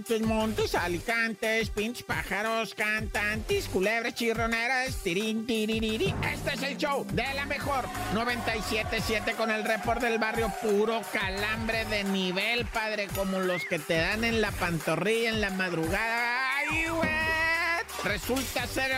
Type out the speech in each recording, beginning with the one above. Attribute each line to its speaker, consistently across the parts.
Speaker 1: montes, montes, alicantes, pinches pájaros, cantantes, culebras chirroneras, tirín, tiririri. Este es el show de la mejor 97.7 con el report del barrio puro calambre de nivel, padre, como los que te dan en la pantorrilla en la madrugada. ¡Ay, güey! Resulta ser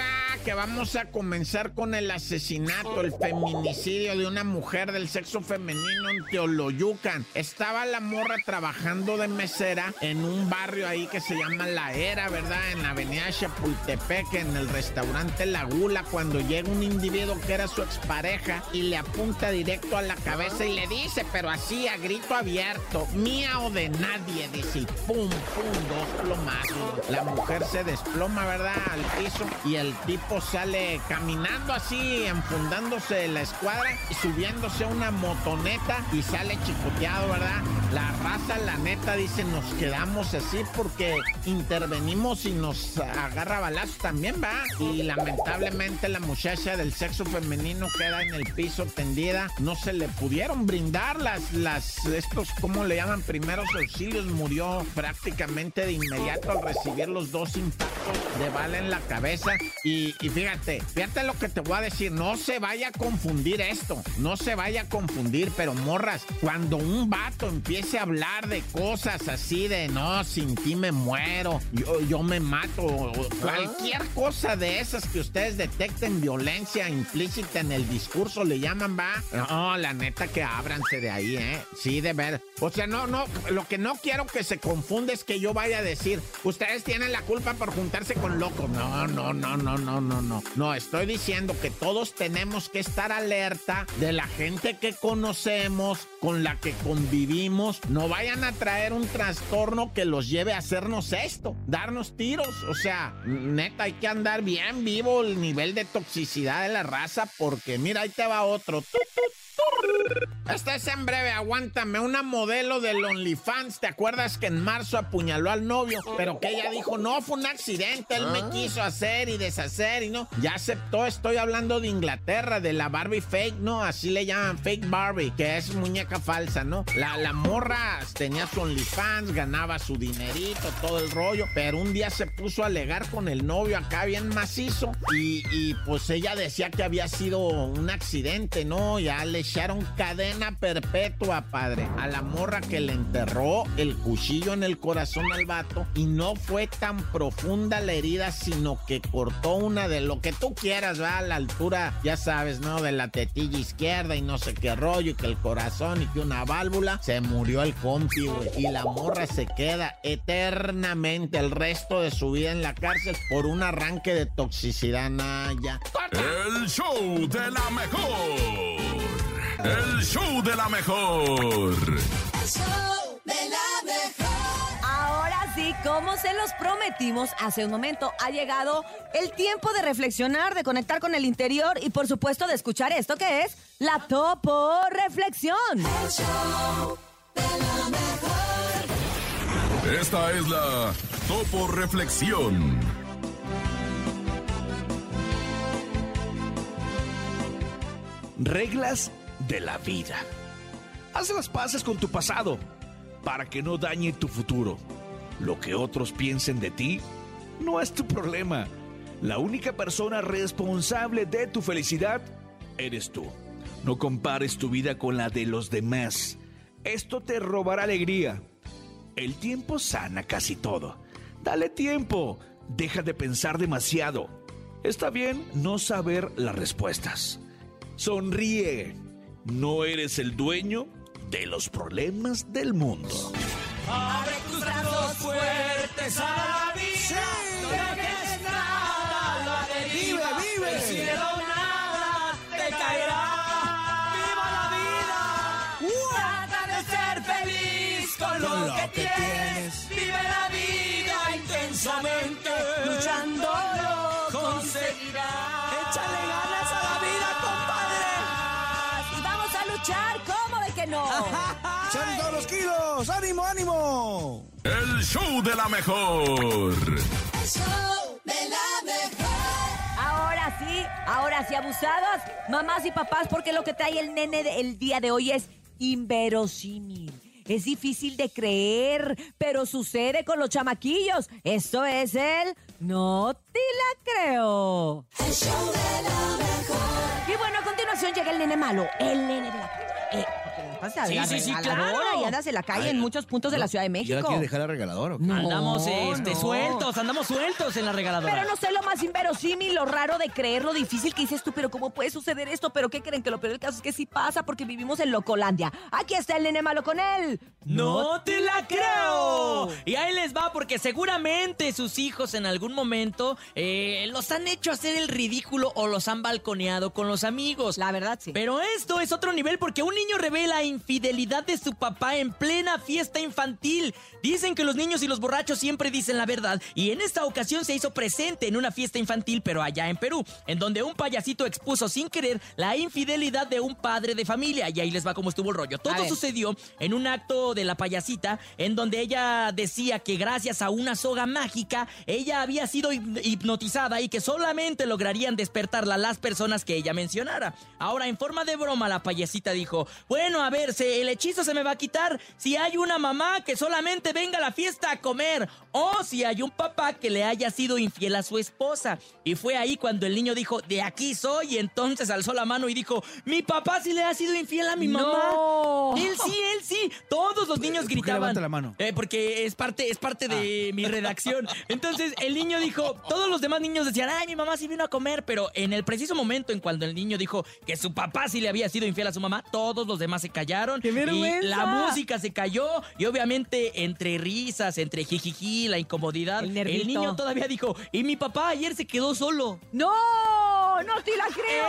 Speaker 1: que vamos a comenzar con el asesinato, el feminicidio de una mujer del sexo femenino en Teoloyucan. Estaba la morra trabajando de mesera en un barrio ahí que se llama La Era, ¿verdad? En la avenida Chapultepec, en el restaurante La Gula, cuando llega un individuo que era su expareja y le apunta directo a la cabeza y le dice, pero así a grito abierto, mía o de nadie, dice, pum, pum, dos plomazos. La mujer se desploma, ¿verdad? Al piso y el tipo sale caminando así, enfundándose la escuadra y subiéndose a una motoneta y sale chicoteado, ¿verdad? La raza, la neta, dice, nos quedamos así porque intervenimos y nos agarra balazos también, ¿va? Y lamentablemente la muchacha del sexo femenino queda en el piso tendida. No se le pudieron brindar las, las, estos, ¿cómo le llaman? Primeros auxilios. Murió prácticamente de inmediato al recibir los dos impactos de bala en la cabeza. Y, y fíjate, fíjate lo que te voy a decir. No se vaya a confundir esto. No se vaya a confundir, pero morras, cuando un vato empiece a hablar de cosas así de no, sin ti me muero, yo, yo me mato, o cualquier cosa de esas que ustedes detecten violencia implícita en el discurso, le llaman, va. No, la neta que ábranse de ahí, ¿eh? Sí, de ver. O sea, no, no, lo que no quiero que se confunda es que yo vaya a decir, ustedes tienen la culpa por juntarse con locos. No, no, no, no, no, no, no. No, estoy diciendo que todos tenemos que estar alerta de la gente que conocemos, con la que convivimos. No vayan a traer un trastorno que los lleve a hacernos esto, darnos tiros. O sea, neta, hay que andar bien vivo el nivel de toxicidad de la raza, porque mira, ahí te va otro. Esta es en breve, aguántame. Una modelo del OnlyFans, ¿te acuerdas que en marzo apuñaló al novio? Pero que ella dijo, no, fue un accidente, él me quiso hacer y deshacer y no. Ya aceptó, estoy hablando de Inglaterra, de la Barbie fake, ¿no? Así le llaman fake Barbie, que es muñeca falsa, ¿no? La, la morra tenía su OnlyFans, ganaba su dinerito, todo el rollo, pero un día se puso a alegar con el novio acá bien macizo y, y pues ella decía que había sido un accidente, ¿no? Ya le echaron cadena perpetua, padre, a la morra que le enterró el cuchillo en el corazón al vato y no fue tan profunda la herida, sino que cortó una de lo que tú quieras, va a la altura, ya sabes, ¿no? De la tetilla izquierda y no sé qué rollo y que el corazón y que una válvula, se murió el compi, güey, y la morra se queda eternamente el resto de su vida en la cárcel por un arranque de toxicidad, naya.
Speaker 2: El show de la mejor. El show de la mejor.
Speaker 3: El show de la mejor.
Speaker 4: Ahora sí, como se los prometimos hace un momento, ha llegado el tiempo de reflexionar, de conectar con el interior y por supuesto de escuchar esto que es la Topo Reflexión.
Speaker 3: El show de la mejor.
Speaker 2: Esta es la Topo Reflexión.
Speaker 5: Reglas de la vida. Haz las paces con tu pasado para que no dañe tu futuro. Lo que otros piensen de ti no es tu problema. La única persona responsable de tu felicidad eres tú. No compares tu vida con la de los demás. Esto te robará alegría. El tiempo sana casi todo. Dale tiempo. Deja de pensar demasiado. Está bien no saber las respuestas. Sonríe. No eres el dueño de los problemas del mundo.
Speaker 6: Abre tus brazos fuertes a la vida. No dejes nada la deriva.
Speaker 7: Vive, vive.
Speaker 6: El cielo nada te caerá. Viva la vida. Trata de ser feliz con,
Speaker 7: Con
Speaker 6: lo,
Speaker 7: lo
Speaker 6: que,
Speaker 7: que
Speaker 6: tienes. Vive la vida intensamente. Luchando
Speaker 4: luchar, ¿cómo de que no?
Speaker 7: ¡Echando todos los kilos! ¡Ánimo, ánimo!
Speaker 2: El El show de la mejor.
Speaker 3: El show de la mejor.
Speaker 4: Ahora sí, ahora sí, abusadas, mamás y papás, porque lo que trae el nene de- el día de hoy es inverosímil. Es difícil de creer, pero sucede con los chamaquillos. Esto es el No te la creo.
Speaker 3: El show de la mejor.
Speaker 4: A continuación llega el nene malo, el nene de la calle. Eh,
Speaker 6: Sí,
Speaker 4: la
Speaker 6: sí, sí, claro.
Speaker 4: Y andas en la calle en muchos puntos de la Ciudad de
Speaker 5: ¿Ya la
Speaker 4: México.
Speaker 5: quiere dejar la regaladora o qué?
Speaker 4: No,
Speaker 6: Andamos este,
Speaker 4: no.
Speaker 6: sueltos, andamos sueltos en la regaladora.
Speaker 4: Pero no sé lo más inverosímil, lo raro de creer, lo difícil que dices tú, pero ¿cómo puede suceder esto? Pero ¿qué creen? Que lo peor del caso es que sí pasa porque vivimos en Locolandia. Aquí está el nene malo con él.
Speaker 6: ¡No te la creo! Y ahí les va, porque seguramente sus hijos en algún momento eh, los han hecho hacer el ridículo o los han balconeado con los amigos.
Speaker 4: La verdad, sí.
Speaker 6: Pero esto es otro nivel porque un niño revela infidelidad de su papá en plena fiesta infantil. Dicen que los niños y los borrachos siempre dicen la verdad y en esta ocasión se hizo presente en una fiesta infantil pero allá en Perú, en donde un payasito expuso sin querer la infidelidad de un padre de familia y ahí les va cómo estuvo el rollo. Todo sucedió en un acto de la payasita en donde ella decía que gracias a una soga mágica ella había sido hip- hipnotizada y que solamente lograrían despertarla las personas que ella mencionara. Ahora, en forma de broma, la payasita dijo, bueno, a ver, el hechizo se me va a quitar si hay una mamá que solamente venga a la fiesta a comer o si hay un papá que le haya sido infiel a su esposa. Y fue ahí cuando el niño dijo, de aquí soy, y entonces alzó la mano y dijo, mi papá sí le ha sido infiel a mi mamá.
Speaker 4: No.
Speaker 6: Él sí, él sí. Todos los niños
Speaker 5: ¿Por qué
Speaker 6: gritaban.
Speaker 5: levanta la mano?
Speaker 6: Eh, porque es parte, es parte de mi redacción. Entonces el niño dijo, todos los demás niños decían, ay, mi mamá sí vino a comer, pero en el preciso momento en cuando el niño dijo que su papá sí le había sido infiel a su mamá, todos los demás se callaron.
Speaker 4: ¡Qué vergüenza!
Speaker 6: Y la música se cayó y obviamente entre risas, entre jijiji, la incomodidad,
Speaker 4: El
Speaker 6: el, niño todavía dijo, y mi papá ayer se quedó solo.
Speaker 4: ¡No! ¡No te la creo!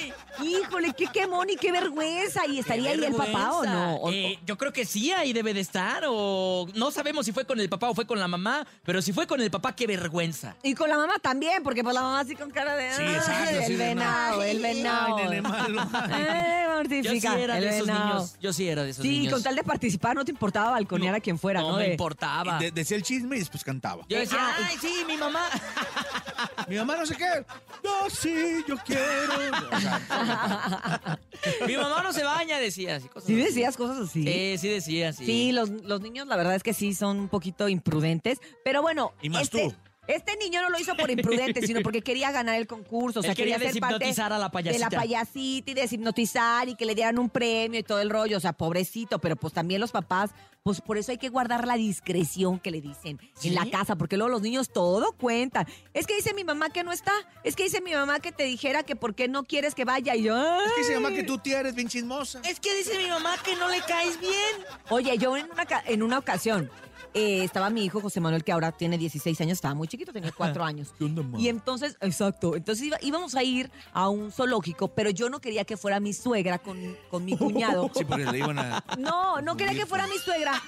Speaker 6: ¡Ey!
Speaker 4: Híjole, qué quemón y qué vergüenza. ¿Y estaría ahí el papá o no? O-
Speaker 6: Eh, yo creo que sí, ahí debe de estar. O no sabemos si fue con el papá o fue con la mamá, pero si fue con el papá, qué vergüenza.
Speaker 4: Y con la mamá también, porque pues la mamá así con cara de...
Speaker 5: Sí,
Speaker 4: "Ay,
Speaker 5: exacto,
Speaker 4: El venado,
Speaker 5: "Ay,
Speaker 4: el venado.
Speaker 5: ay, nene malo".
Speaker 4: Ay,
Speaker 6: Yo sí era
Speaker 4: el
Speaker 6: de esos
Speaker 4: venado.
Speaker 6: niños. Yo sí era de esos
Speaker 4: Sí,
Speaker 6: niños.
Speaker 4: con tal de participar no te importaba balconear a quien fuera, ¿no?
Speaker 6: no me importaba.
Speaker 5: De- decía el chisme y después cantaba.
Speaker 6: Yo decía,
Speaker 4: Ah,
Speaker 6: ay, sí, mi mamá.
Speaker 5: Mi mamá no sé qué. No, sí, yo quiero.
Speaker 6: Mi mamá no se baña, decía. Así, cosas
Speaker 4: ¿Sí
Speaker 6: así.
Speaker 4: decías cosas así?
Speaker 6: Sí, sí decía, sí.
Speaker 4: Sí, los, los niños la verdad es que sí son un poquito imprudentes, pero bueno,
Speaker 5: Y más
Speaker 4: este,
Speaker 5: tú.
Speaker 4: Este niño no lo hizo por imprudente, sino porque quería ganar el concurso, o sea,
Speaker 6: Él quería
Speaker 4: ser parte
Speaker 6: deshipnotizar a la
Speaker 4: de
Speaker 6: payasita.
Speaker 4: la payasita y deshipnotizar y que le dieran un premio y todo el rollo, o sea, pobrecito, pero pues también los papás, pues por eso hay que guardar la discreción que le dicen
Speaker 6: ¿Sí?
Speaker 4: en la casa, porque luego los niños todo cuentan. Es que dice mi mamá que no está, es que dice mi mamá que te dijera que por qué no quieres que vaya y yo...
Speaker 5: es que se llama
Speaker 4: "Ay".
Speaker 5: que tú tía eres bien chismosa.
Speaker 6: Es que dice mi mamá que no le caes bien.
Speaker 4: Oye, yo en una, en una ocasión eh, estaba mi hijo José Manuel, que ahora tiene 16 años, estaba muy chiquito, tenía 4 años.
Speaker 5: ¿Qué onda, ma?
Speaker 4: Y entonces, exacto, entonces iba- íbamos a ir a un zoológico, pero yo no quería que fuera mi suegra con, con mi cuñado.
Speaker 5: Sí, porque le iban a.
Speaker 4: No, no quería que fuera mi suegra,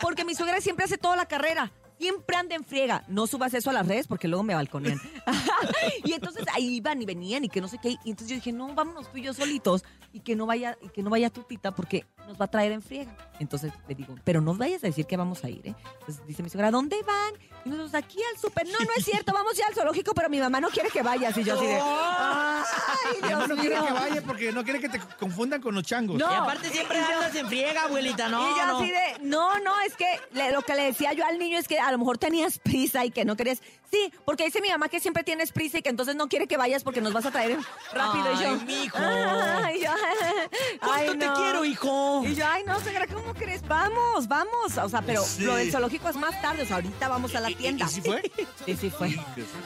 Speaker 4: porque mi suegra siempre hace toda la carrera. Siempre anda en friega. No subas eso a las redes porque luego me balconean. y entonces ahí iban y venían y que no sé qué. Y entonces yo dije, no, vámonos tú y yo solitos y que no vaya, y que no vaya tu tita porque nos va a traer en friega. Entonces le digo, pero no vayas a decir que vamos a ir, ¿eh? Entonces dice mi suegra, ¿a dónde van? Y nosotros aquí al súper. No, no es cierto, vamos ya al zoológico, pero mi mamá no quiere que vayas. Y yo así de, ay,
Speaker 5: Mi mamá
Speaker 4: Dios
Speaker 5: no quiere
Speaker 4: mío.
Speaker 5: que vaya porque no quiere que te confundan con los changos.
Speaker 4: No.
Speaker 6: Y aparte siempre andas en friega, abuelita, no.
Speaker 4: y yo
Speaker 6: no.
Speaker 4: así de, no, no, es que le- lo que le decía yo al niño es que a lo mejor tenías prisa y que no querías. Sí, porque dice mi mamá que siempre tienes prisa y que entonces no quiere que vayas porque nos vas a traer rápido. y yo,
Speaker 6: Ay, mijo.
Speaker 4: Ay, yo,
Speaker 6: ¿Cuánto
Speaker 4: ay,
Speaker 6: te
Speaker 4: no.
Speaker 6: quiero, hijo?
Speaker 4: Y yo, ay, no, suegra, ¿cómo crees? Vamos, vamos. O sea, pero
Speaker 5: Sí.
Speaker 4: lo del zoológico es más tarde. O sea, ahorita vamos a la
Speaker 5: ¿Y- y-
Speaker 4: tienda.
Speaker 5: ¿Y si fue?
Speaker 4: Sí, sí fue.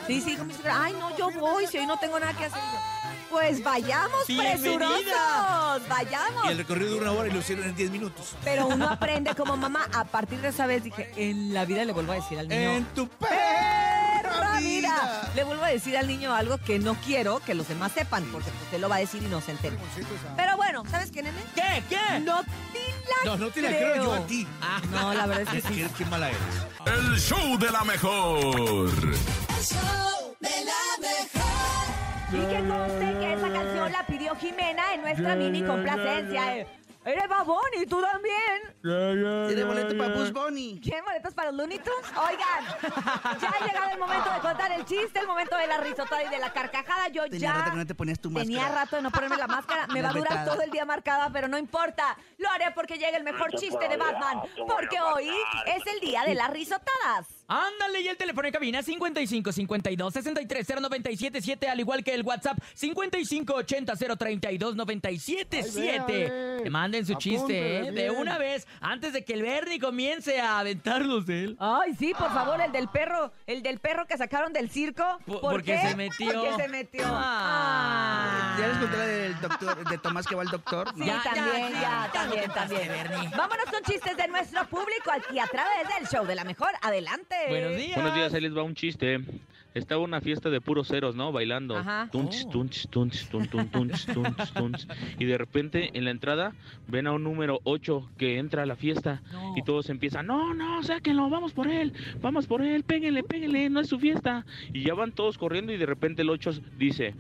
Speaker 4: Sí, sí, con mi suegra. Ay, no, yo voy, si hoy no tengo nada que hacer. Yo, pues vayamos, presurosos, vayamos.
Speaker 5: Y el recorrido de una hora y lo hicieron en 10 minutos.
Speaker 4: Pero uno aprende como mamá. A partir de esa vez dije, en la vida le vuelvo a decir al niño.
Speaker 5: En tu
Speaker 4: perra
Speaker 5: perra
Speaker 4: vida.
Speaker 5: vida.
Speaker 4: Le vuelvo a decir al niño algo que no quiero que los demás sepan, porque él lo va a decir y no se entera. Pero bueno, ¿sabes qué, nene?
Speaker 6: ¿Qué? ¿Qué?
Speaker 4: No te la
Speaker 5: No, no te la creo yo a ti.
Speaker 6: Ah,
Speaker 4: No, la verdad es que sí.
Speaker 5: qué mala eres.
Speaker 2: El show de la mejor.
Speaker 3: El show de la mejor.
Speaker 4: Y que conste que esa canción la pidió Jimena en nuestra mini complacencia. Eres babón y tú también.
Speaker 7: Tiene boleto para Bus Bunny.
Speaker 4: ¿Quieren boletos para los Looney Tunes? Oigan, ya ha llegado el momento de contar el chiste, el momento de la risotada y de la carcajada. Yo
Speaker 7: Tenía
Speaker 4: ya
Speaker 7: rato que no te ponías tu
Speaker 4: tenía
Speaker 7: máscara.
Speaker 4: rato de no ponerme la máscara. Me va a durar todo el día marcada, pero no importa. Lo haré porque llega el mejor chiste de Batman. Porque hoy es el día de las risotadas.
Speaker 6: Ándale, y el teléfono en cabina 55 52 63 097 7, al igual que el WhatsApp 55 80 032 97 7. Que manden su chiste, ¿eh? De una vez, antes de que el Bernie comience a aventarlos él.
Speaker 4: Ay, sí, por favor, el del perro, el del perro que sacaron del circo.
Speaker 6: Po-
Speaker 4: ¿Por
Speaker 6: porque
Speaker 4: qué?
Speaker 6: se metió.
Speaker 4: Porque se metió.
Speaker 6: Ah.
Speaker 7: ¿Ya les conté la del doctor, de Tomás que va al doctor?
Speaker 4: Sí,
Speaker 6: Ya, ya,
Speaker 4: también,
Speaker 6: ya,
Speaker 4: ya,
Speaker 6: ya no
Speaker 4: también,
Speaker 6: te
Speaker 4: también.
Speaker 6: Bernie.
Speaker 4: Vámonos con chistes de nuestro público aquí a través del show de la mejor. Adelante.
Speaker 6: Buenos días.
Speaker 8: Buenos días, ahí les va un chiste. Estaba una fiesta de puros ceros, ¿no? Bailando.
Speaker 4: Ajá.
Speaker 8: Tunch,
Speaker 6: Oh.
Speaker 8: tunch, tunch, tun, tun, tunch, tunch, tunch. Y de repente en la entrada ven a un número 8 que entra a la fiesta.
Speaker 6: No.
Speaker 8: Y todos empiezan, no, no, sáquenlo, vamos por él, vamos por él, péguenle, péguenle, no es su fiesta. Y ya van todos corriendo y de repente el 8 dice,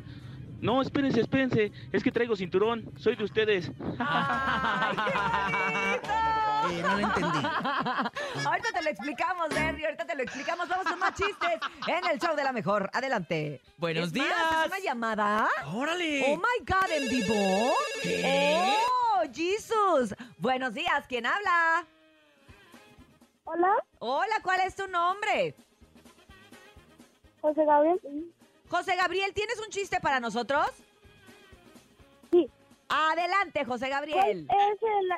Speaker 8: no, espérense, espérense, es que traigo cinturón, soy de ustedes.
Speaker 4: Ay, qué bonito.
Speaker 7: Eh, no lo entendí.
Speaker 4: Ahorita te lo explicamos, Berry. Ahorita te lo explicamos. Vamos con más chistes en el show de la mejor. Adelante.
Speaker 6: Buenos
Speaker 4: Es más,
Speaker 6: días.
Speaker 4: ¿Es una llamada?
Speaker 6: ¡Órale!
Speaker 4: Oh my God, ¿en vivo?
Speaker 6: ¿Qué?
Speaker 4: Oh, Jesus. Buenos días. ¿Quién habla?
Speaker 9: Hola,
Speaker 4: Hola, ¿cuál es tu nombre?
Speaker 9: José Gabriel.
Speaker 4: José Gabriel, ¿tienes un chiste para nosotros?
Speaker 9: Sí.
Speaker 4: Adelante, José
Speaker 9: ¿Cuál
Speaker 4: Gabriel.
Speaker 9: es el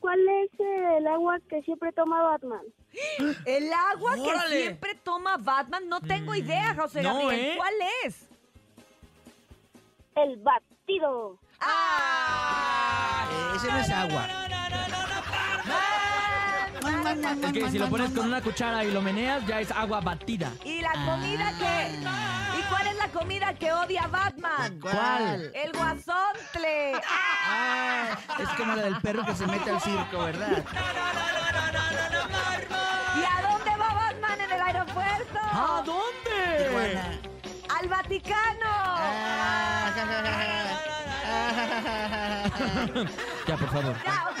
Speaker 9: cuál es el agua que siempre toma Batman?
Speaker 4: El agua que siempre toma Batman. No tengo
Speaker 6: Mm,
Speaker 4: idea, José
Speaker 6: no,
Speaker 4: Gabriel.
Speaker 6: ¿eh?
Speaker 4: ¿Cuál es?
Speaker 9: El batido.
Speaker 4: ¡Ah!
Speaker 7: Ese no es agua.
Speaker 6: Es que si lo pones con una cuchara y lo meneas, ya es agua batida.
Speaker 4: ¿Y la comida que...? ¿Y cuál es la comida que odia Batman?
Speaker 6: ¿Cuál?
Speaker 4: El guasontle.
Speaker 7: Ah, es como la del perro que se mete al circo, ¿verdad?
Speaker 4: ¿Y a dónde va Batman en el aeropuerto?
Speaker 6: ¿A dónde?
Speaker 7: Tijuana.
Speaker 4: ¡Al Vaticano!
Speaker 7: Ah,
Speaker 6: Ya, por favor.
Speaker 4: Ya, ok,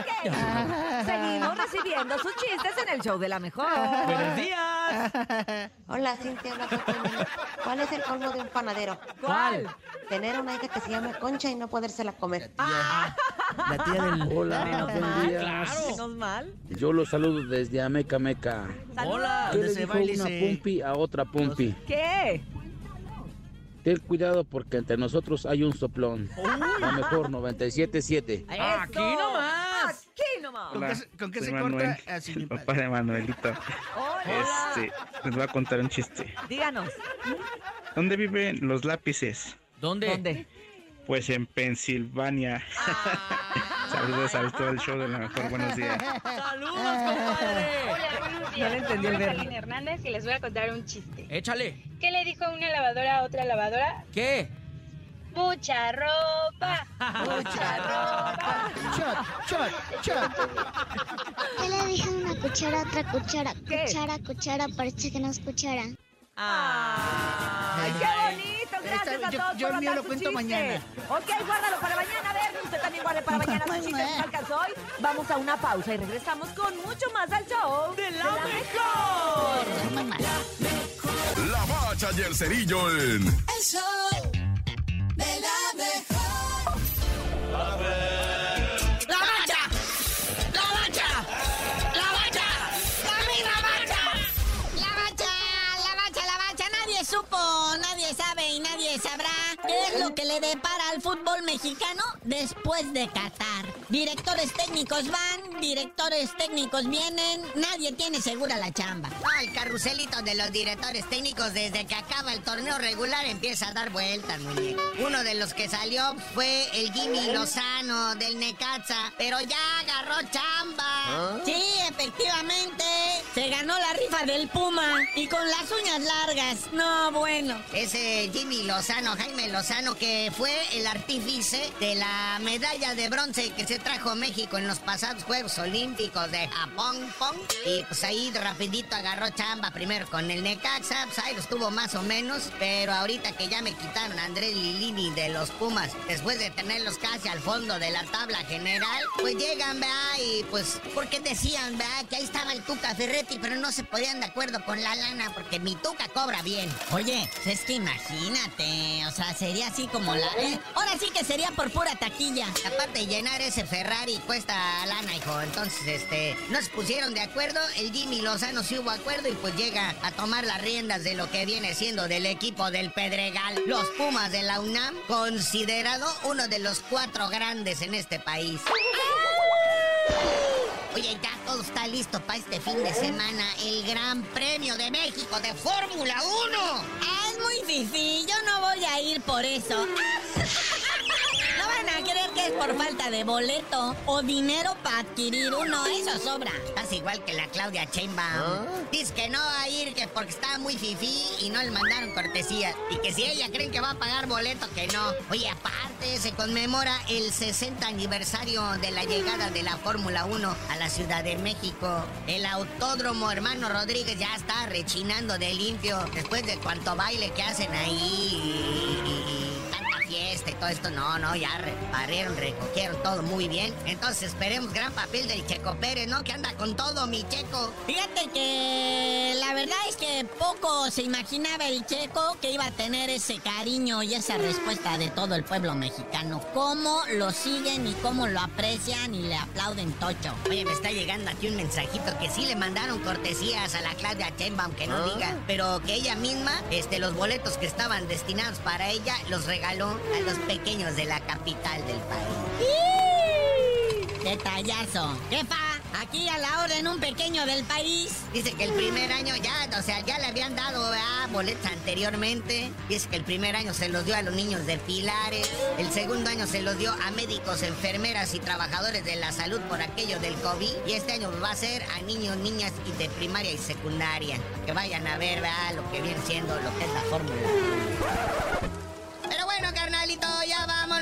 Speaker 4: ok. Seguimos recibiendo sus chistes en el show de la mejor.
Speaker 6: Buenos días.
Speaker 10: Hola, Cintia, Catalina. ¿Cuál es el colmo de un panadero?
Speaker 4: ¿Cuál?
Speaker 10: Tener una hija que se llame Concha y no podérsela comer.
Speaker 7: La tía del...
Speaker 11: Hola,
Speaker 4: Menos mal.
Speaker 11: días.
Speaker 4: Menos mal.
Speaker 11: Yo los saludo desde Ameca Meca.
Speaker 6: Hola.
Speaker 11: ¿Qué le
Speaker 7: se
Speaker 11: dijo una
Speaker 7: se-
Speaker 11: pumpi a otra pumpi?
Speaker 4: ¿Qué?
Speaker 11: Ten cuidado porque entre nosotros hay un soplón. La mejor 97.7.
Speaker 6: Aquí nomás.
Speaker 4: Aquí nomás.
Speaker 7: ¿Con qué, se- con qué se
Speaker 12: Manuel,
Speaker 7: corta? Así,
Speaker 12: el papá de Manuelito.
Speaker 4: Hola.
Speaker 12: Este, les voy a contar un chiste.
Speaker 4: Díganos.
Speaker 12: ¿Dónde viven los lápices?
Speaker 6: ¿Dónde?
Speaker 4: ¿Dónde?
Speaker 12: Pues en Pensilvania. Saludos al todo el show de la mejor. Buenos días.
Speaker 6: ¡Saludos, compadre!
Speaker 9: Hola, buenos
Speaker 4: No le entendí el
Speaker 9: Soy
Speaker 4: verbo.
Speaker 9: Hernández y les voy a contar un chiste.
Speaker 6: Échale.
Speaker 9: ¿Qué le dijo una lavadora a otra lavadora?
Speaker 6: ¿Qué?
Speaker 9: Mucha ropa.
Speaker 7: Mucha ropa. Shot, shot, shot.
Speaker 13: ¿Qué le dijo una cuchara a otra cuchara?
Speaker 4: ¿Qué?
Speaker 13: Cuchara, cuchara, parece que no es cuchara.
Speaker 4: ¡Ay, qué bonito! Gracias
Speaker 7: Está-
Speaker 4: a
Speaker 7: yo-
Speaker 4: todos
Speaker 7: yo
Speaker 4: por
Speaker 7: el mío lo cuento
Speaker 4: chiste.
Speaker 7: mañana.
Speaker 4: Ok, guárdalo para mañana. A ver, usted también guarde para mañana su chiste. ¿No alcanzó hoy? Vamos a una pausa y regresamos con mucho más al show
Speaker 6: ¡De la mejor!
Speaker 2: La bacha y el cerillo en
Speaker 3: El show de la mejor.
Speaker 7: ¡La mancha!
Speaker 14: Lo que le depara fútbol mexicano después de Qatar. Directores técnicos van, directores técnicos vienen, nadie tiene segura la chamba.
Speaker 15: el carruselito de los directores técnicos desde que acaba el torneo regular empieza a dar vueltas, muñeco. Uno de los que salió fue el Jimmy Lozano del Necaxa, pero ya agarró chamba.
Speaker 14: Sí, efectivamente, se ganó la rifa del Puma y con las uñas largas. No, bueno.
Speaker 15: Ese Jimmy Lozano, Jaime Lozano, que fue el artífice de la medalla de bronce que se trajo México en los pasados Juegos Olímpicos de Japón. pong. Y pues ahí rapidito agarró chamba primero con el Necaxa, pues ahí los tuvo más o menos, pero ahorita que ya me quitaron a Andrés Lilini de los Pumas, después de tenerlos casi al fondo de la tabla general, pues llegan, vea, y pues, porque decían, vea, que ahí estaba el Tuca Ferretti, pero no se podían de acuerdo con la lana, porque mi Tuca cobra bien.
Speaker 14: Oye, es que imagínate, o sea, sería así como la... eh, ahora sí que sería por pura taquilla.
Speaker 15: Aparte llenar ese Ferrari cuesta lana, hijo. Entonces, este, no se pusieron de acuerdo. El Jimmy Lozano sí hubo acuerdo y pues llega a tomar las riendas de lo que viene siendo del equipo del Pedregal. Los Pumas de la UNAM, considerado uno de los cuatro grandes en este país. Oye, ya todo está listo para este fin de semana. El Gran Premio de México de Fórmula 1.
Speaker 14: Es muy difícil, yo no voy a ir por eso. A creer que es por falta de boleto o dinero para adquirir uno, eso sobra.
Speaker 15: Estás igual que la Claudia Sheinbaum. Dice que no va a ir que porque está muy fifí y no le mandaron cortesía. Y que si ella creen que va a pagar boleto, que no. Oye, aparte se conmemora el 60 aniversario de la llegada de la Fórmula 1 a la Ciudad de México. El autódromo hermano Rodríguez ya está rechinando de limpio después de cuanto baile que hacen ahí fiesta y todo esto. No, no, ya re- barrieron, recogieron todo muy bien. Entonces esperemos gran papel del Checo Pérez, ¿no? Que anda con todo, mi Checo.
Speaker 14: Fíjate que la verdad es que poco se imaginaba el checo que iba a tener ese cariño y esa respuesta de todo el pueblo mexicano. Cómo lo siguen y cómo lo aprecian y le aplauden tocho.
Speaker 15: Oye, me está llegando aquí un mensajito que sí le mandaron cortesías a la Claudia Sheinbaum, que no
Speaker 14: Ah.
Speaker 15: diga, pero que ella misma, este, los boletos que estaban destinados para ella, los regaló a los pequeños de la capital del país.
Speaker 14: Detallazo. Jefa, aquí a la orden un pequeño del país.
Speaker 15: Dice que el primer año ya, o sea, ya le habían dado ¿verdad? boletos anteriormente. Dice que el primer año se los dio a los niños de Pilares. El segundo año se los dio a médicos, enfermeras y trabajadores de la salud por aquello del COVID. Y este año va a ser a niños, niñas y de primaria y secundaria. Que vayan a ver ¿verdad? lo que viene siendo lo que es la fórmula.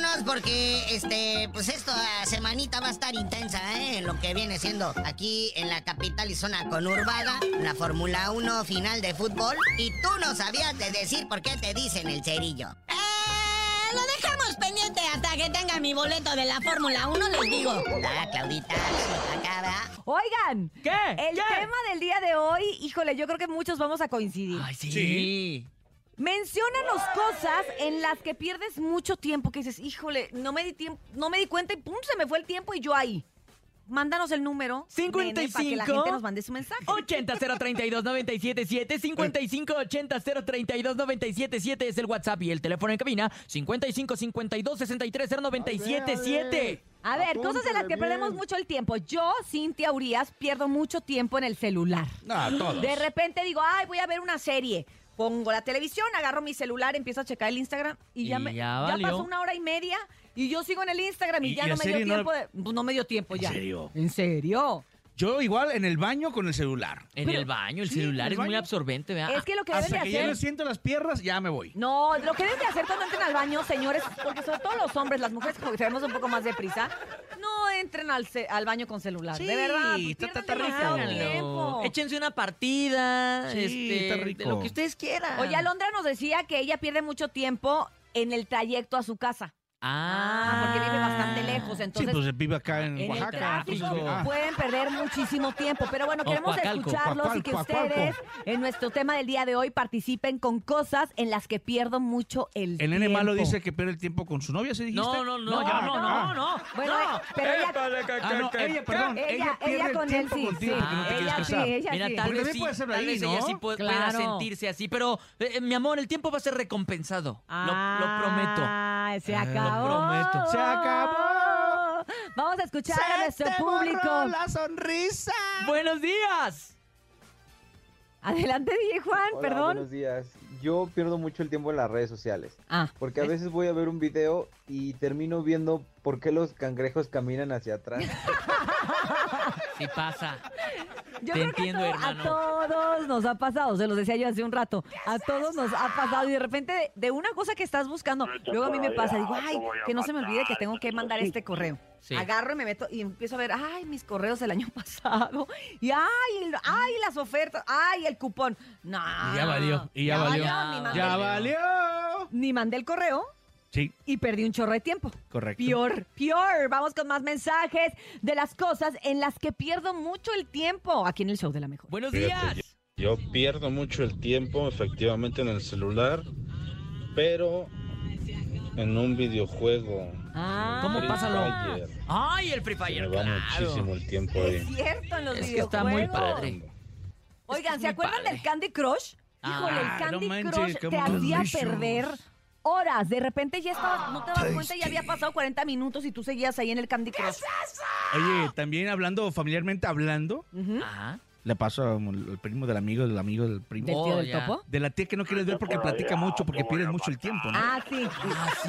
Speaker 15: Vámonos porque este, pues esta semanita va a estar intensa, ¿eh? En lo que viene siendo aquí en la capital y zona conurbada, la Fórmula 1 final de fútbol. Y tú no sabías de decir por qué te dicen el cerillo.
Speaker 14: Eh, lo dejamos pendiente hasta que tenga mi boleto de la Fórmula 1, les digo.
Speaker 15: Ah, Claudita, acá, ¿verdad?
Speaker 4: Oigan,
Speaker 6: ¿Qué?
Speaker 4: el
Speaker 6: ¿Qué?
Speaker 4: tema del día de hoy, híjole, yo creo que muchos vamos a coincidir.
Speaker 6: Ay, sí.
Speaker 4: Menciónanos cosas en las que pierdes mucho tiempo, que dices, híjole, no me di tiempo, no me di cuenta y pum, se me fue el tiempo y yo ahí. Mándanos el número. nene, para que la
Speaker 6: 55
Speaker 4: gente nos mande su mensaje.
Speaker 6: 80 032 977 55 80 032 977 es el WhatsApp y el teléfono en cabina 55 52 63 0977.
Speaker 4: A ver, cosas en las que perdemos mucho el tiempo. Yo, Cintia Urias, pierdo mucho tiempo en el celular.
Speaker 5: Ah, todos.
Speaker 4: De repente digo, ay, voy a ver una serie. Pongo la televisión, agarro mi celular, empiezo a checar el Instagram y ya, me,
Speaker 6: ya
Speaker 4: pasó una hora y media y yo sigo en el Instagram y,
Speaker 5: ¿Y-
Speaker 4: ya
Speaker 5: y
Speaker 4: no
Speaker 5: en
Speaker 4: me dio
Speaker 5: serio no-
Speaker 4: tiempo de... pues, No me dio tiempo
Speaker 5: ¿En
Speaker 4: ya.
Speaker 5: serio?
Speaker 4: ¿En serio?
Speaker 5: Yo igual en el baño con el celular.
Speaker 6: En
Speaker 4: Pero-
Speaker 6: el baño, el
Speaker 5: Sí,
Speaker 6: celular
Speaker 5: en el
Speaker 6: es muy absorbente, ¿verdad?
Speaker 4: Es que lo que deben de
Speaker 5: Hasta que
Speaker 4: hacer...
Speaker 5: siento las piernas, ya me voy.
Speaker 4: No, lo que deben de hacer cuando entren al baño, señores, porque sobre todo los hombres, las mujeres como que tenemos un poco más de prisa, entren al, ce- al baño con celular.
Speaker 5: Sí,
Speaker 4: de verdad, pues,
Speaker 5: está- está
Speaker 4: demasiado tiempo.
Speaker 6: Échense una partida,
Speaker 5: Sí,
Speaker 6: este,
Speaker 5: está rico.
Speaker 6: de lo que ustedes quieran.
Speaker 4: Oye, Alondra nos decía que ella pierde mucho tiempo en el trayecto a su casa.
Speaker 6: Ah,
Speaker 4: porque vive bastante lejos,
Speaker 5: Sí,
Speaker 4: entonces...
Speaker 5: pues vive acá en,
Speaker 4: en el
Speaker 5: Oaxaca.
Speaker 4: tráfico
Speaker 5: pues, ah.
Speaker 4: pueden perder muchísimo tiempo. Pero bueno, queremos escucharlos y que ustedes en nuestro tema del día de hoy participen con cosas en las que pierdo mucho el,
Speaker 5: El
Speaker 4: tiempo.
Speaker 5: nene malo dice que pierde el tiempo con su novia, ¿se dijiste?
Speaker 6: No, no, no,
Speaker 4: No,
Speaker 6: yo no,
Speaker 4: no.
Speaker 6: no, no.
Speaker 4: Bueno,
Speaker 6: no.
Speaker 4: eh, pero ella-
Speaker 5: Ah, no, ella, perdón. Ella,
Speaker 4: Ella,
Speaker 5: pierde
Speaker 4: ella
Speaker 5: el
Speaker 4: con él sí,
Speaker 5: contigo
Speaker 4: sí.
Speaker 5: porque no te quieres
Speaker 4: ella sí, ella
Speaker 6: Mira,
Speaker 4: sí.
Speaker 6: tal
Speaker 5: Porque
Speaker 6: vez sí,
Speaker 5: puede ser
Speaker 6: tal
Speaker 5: ahí,
Speaker 6: vez ella sí pu- pueda sentirse así, pero eh, mi amor, el tiempo va a ser recompensado. Lo, lo prometo.
Speaker 4: Ah, se
Speaker 6: lo
Speaker 4: acabó.
Speaker 6: prometo.
Speaker 5: Se acabó.
Speaker 4: Vamos a escuchar a nuestro público.
Speaker 5: la sonrisa.
Speaker 6: Buenos días.
Speaker 4: Adelante, DJ Juan,
Speaker 16: Hola,
Speaker 4: perdón.
Speaker 16: buenos días. yo pierdo mucho el tiempo en las redes sociales.
Speaker 4: Ah.
Speaker 16: Porque a veces voy a ver un video y termino viendo por qué los cangrejos caminan hacia atrás.
Speaker 6: Sí pasa.
Speaker 4: Yo
Speaker 6: Te
Speaker 4: creo que
Speaker 6: entiendo,
Speaker 4: a, to-
Speaker 6: hermano.
Speaker 4: a todos nos ha pasado, se los decía yo hace un rato, a todos nos ha pasado y de repente de, de una cosa que estás buscando, luego a mí me pasa, digo, ay, que no se me olvide que tengo que mandar este correo.
Speaker 6: Sí.
Speaker 4: Agarro y me meto y empiezo a ver, ay, mis correos del año pasado, y ay, el- ay, las ofertas, ay, el cupón. No.
Speaker 5: Y ya valió, y ya valió.
Speaker 4: ni mandé
Speaker 5: Ya
Speaker 4: el-
Speaker 5: valió.
Speaker 4: Ni mandé el correo
Speaker 5: Sí,
Speaker 4: y perdí un chorro de tiempo.
Speaker 5: correcto.
Speaker 4: Peor, peor. Vamos con más mensajes de las cosas en las que pierdo mucho el tiempo aquí en el show de la mejor.
Speaker 6: Buenos
Speaker 17: Fíjate,
Speaker 6: días.
Speaker 17: Yo pierdo mucho el tiempo efectivamente en el celular, pero en un videojuego.
Speaker 4: Ah.
Speaker 6: ¿Cómo pásalo? Ay, el Free
Speaker 17: se
Speaker 6: Fire,
Speaker 17: me va
Speaker 6: claro.
Speaker 17: muchísimo el tiempo
Speaker 4: Es
Speaker 17: ahí.
Speaker 4: cierto, en los
Speaker 6: Es que está muy padre.
Speaker 4: Oigan,
Speaker 6: Es
Speaker 4: ¿se acuerdan
Speaker 6: padre.
Speaker 4: del Candy Crush? Híjole,
Speaker 5: Ah,
Speaker 4: el Candy
Speaker 5: no manches,
Speaker 4: Crush te hacía perder horas. De repente ya estabas, no te das cuenta, ya había pasado 40 minutos y tú seguías ahí en el Candy Crush.
Speaker 5: Oye, también hablando, familiarmente hablando.
Speaker 6: Ajá.
Speaker 5: Le paso al primo del amigo, del amigo del primo.
Speaker 4: ¿Del tío
Speaker 6: Oh,
Speaker 4: del topo?
Speaker 5: De la tía que no quieres ver porque platica mucho, porque pierdes mucho el tiempo, ¿no?
Speaker 4: Ah, sí. Sí,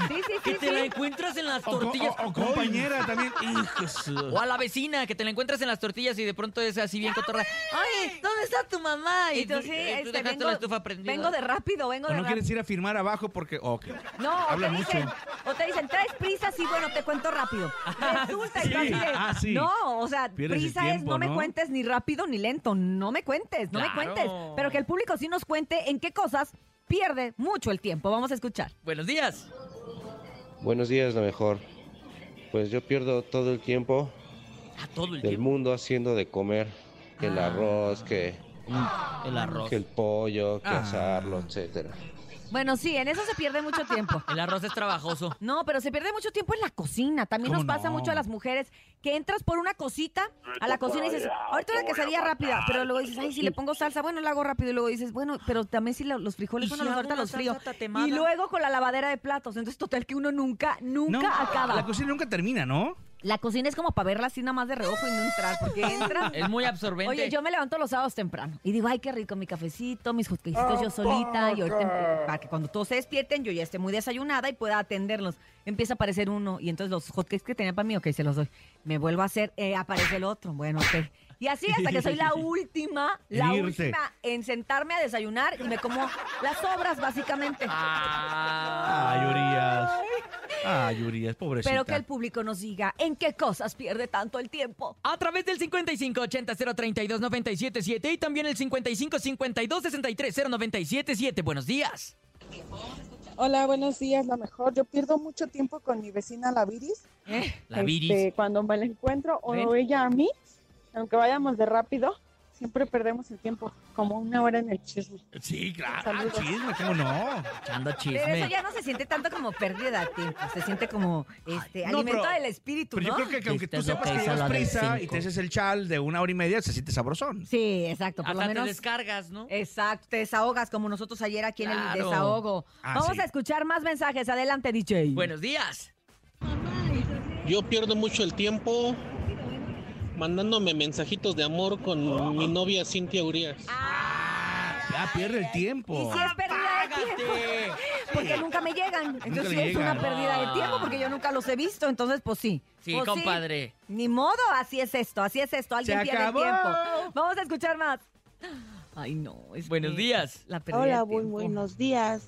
Speaker 4: sí, sí.
Speaker 6: Que
Speaker 4: sí,
Speaker 6: te la encuentras en las
Speaker 5: O,
Speaker 6: tortillas.
Speaker 5: o- o compañera también. Hijo de su-
Speaker 6: O a la vecina, que te la encuentras en las tortillas y de pronto es así bien cotorra. ¡Ay, ¿dónde está tu mamá?
Speaker 4: Y tú,
Speaker 6: tú,
Speaker 4: sí,
Speaker 6: eh, tú
Speaker 4: este,
Speaker 6: dejaste
Speaker 4: vengo,
Speaker 6: la estufa prendida.
Speaker 4: vengo de rápido, vengo
Speaker 5: O
Speaker 4: de
Speaker 5: no
Speaker 4: rápido.
Speaker 5: quieres ir a firmar abajo porque. ok.
Speaker 4: No, o
Speaker 5: Habla
Speaker 4: te,
Speaker 5: mucho.
Speaker 4: dicen, o te dicen, traes prisa, sí, bueno, te cuento rápido. Resulta y tú
Speaker 5: sí,
Speaker 4: así de,
Speaker 5: ah, sí.
Speaker 4: no, o sea, prisa es no me
Speaker 5: ¿no?
Speaker 4: cuentes ni rápido ni lento, no me cuentes, no me cuentes. Pero que el público sí nos cuente en qué cosas pierde mucho el tiempo. Vamos a escuchar.
Speaker 6: Buenos días.
Speaker 18: Buenos días, lo mejor. Pues yo pierdo todo el tiempo
Speaker 6: A todo el
Speaker 18: del
Speaker 6: tiempo.
Speaker 18: mundo haciendo de comer. Que el
Speaker 6: Ah.
Speaker 18: arroz, que,
Speaker 6: El arroz.
Speaker 18: que el pollo, que
Speaker 5: Ah.
Speaker 18: asarlo, etcétera.
Speaker 4: Bueno, sí, en eso se pierde mucho tiempo.
Speaker 6: El arroz es trabajoso.
Speaker 4: No, pero se pierde mucho tiempo en la cocina. También nos
Speaker 5: ¿Cómo
Speaker 4: pasa
Speaker 5: no?
Speaker 4: mucho a las mujeres que entras por una cosita a la cocina y dices, ahorita una quesadilla rápida, pero luego dices, ay, si le pongo salsa, bueno, la hago rápido. Y luego dices, bueno, pero también si lo- los frijoles,
Speaker 6: ¿Y
Speaker 4: bueno,
Speaker 6: si
Speaker 4: los ahorita los frío. Y luego con la lavadera de platos. Entonces, total que uno nunca, nunca
Speaker 5: No,
Speaker 4: acaba.
Speaker 5: La cocina nunca termina, ¿no?
Speaker 4: La cocina es como para verla así nada más de reojo y no entrar, porque entras.
Speaker 6: Es muy absorbente.
Speaker 4: Oye, yo me levanto los sábados temprano y digo, ay, qué rico mi cafecito, mis hotcakecitos yo solita, y ahorita, para que cuando todos se despierten yo ya esté muy desayunada y pueda atenderlos. Empieza a aparecer uno y entonces los hotcakes que tenía para mí, ok, se los doy. Me vuelvo a hacer, eh, aparece el otro, bueno, ok. Y así hasta que soy la última, la
Speaker 5: En
Speaker 4: última en sentarme a desayunar y me como las sobras, básicamente.
Speaker 6: Ah.
Speaker 5: Ay, Urias. Ay, Urias, pobrecita.
Speaker 4: Pero que el público nos diga en qué cosas pierde tanto el tiempo.
Speaker 6: A través del 5580-032-977 y también el 5552-630977. Buenos días.
Speaker 19: Hola, buenos días, la mejor. Yo pierdo mucho tiempo con mi vecina la Viris.
Speaker 6: La Viris.
Speaker 19: Este, cuando me la encuentro o
Speaker 6: Ven.
Speaker 19: ella a mí, aunque vayamos de rápido, siempre perdemos el tiempo, como una hora en el chisme.
Speaker 5: Sí, claro. Ah, chisme, ¿cómo no?
Speaker 6: Echando
Speaker 4: Pero eso
Speaker 6: chisme.
Speaker 4: ya no se siente tanto como pérdida de tiempo, se siente como este
Speaker 5: No,
Speaker 4: alimento
Speaker 5: pero-
Speaker 4: del espíritu,
Speaker 5: Pero
Speaker 4: ¿no?
Speaker 5: yo creo que, que aunque tú sepas que llevas prisa y te haces el chal de una hora y media, se siente sabrosón.
Speaker 4: Sí, exacto, por
Speaker 6: Hasta
Speaker 4: lo menos.
Speaker 6: te descargas, ¿no?
Speaker 4: Exacto, te desahogas como nosotros ayer aquí en el desahogo.
Speaker 5: Ah,
Speaker 4: Vamos
Speaker 5: sí.
Speaker 4: a escuchar más mensajes. Adelante, DJ.
Speaker 6: Buenos días.
Speaker 20: Yo pierdo mucho el tiempo mandándome mensajitos de amor con mi novia Cintia Urias.
Speaker 5: Ya pierde el tiempo.
Speaker 4: Y si es pérdida de tiempo. Porque nunca me llegan. Entonces sí es
Speaker 5: llegan.
Speaker 4: una pérdida de tiempo porque yo nunca los he visto. Entonces, pues sí.
Speaker 6: Sí,
Speaker 4: Pues
Speaker 6: compadre.
Speaker 4: Ni modo, así es esto, así es esto. Alguien
Speaker 5: Se
Speaker 4: pierde
Speaker 5: acabó.
Speaker 4: el tiempo. Vamos a escuchar más. Ay, no. es
Speaker 6: Buenos
Speaker 4: que
Speaker 6: días.
Speaker 4: La pérdida
Speaker 21: Hola, muy buenos días.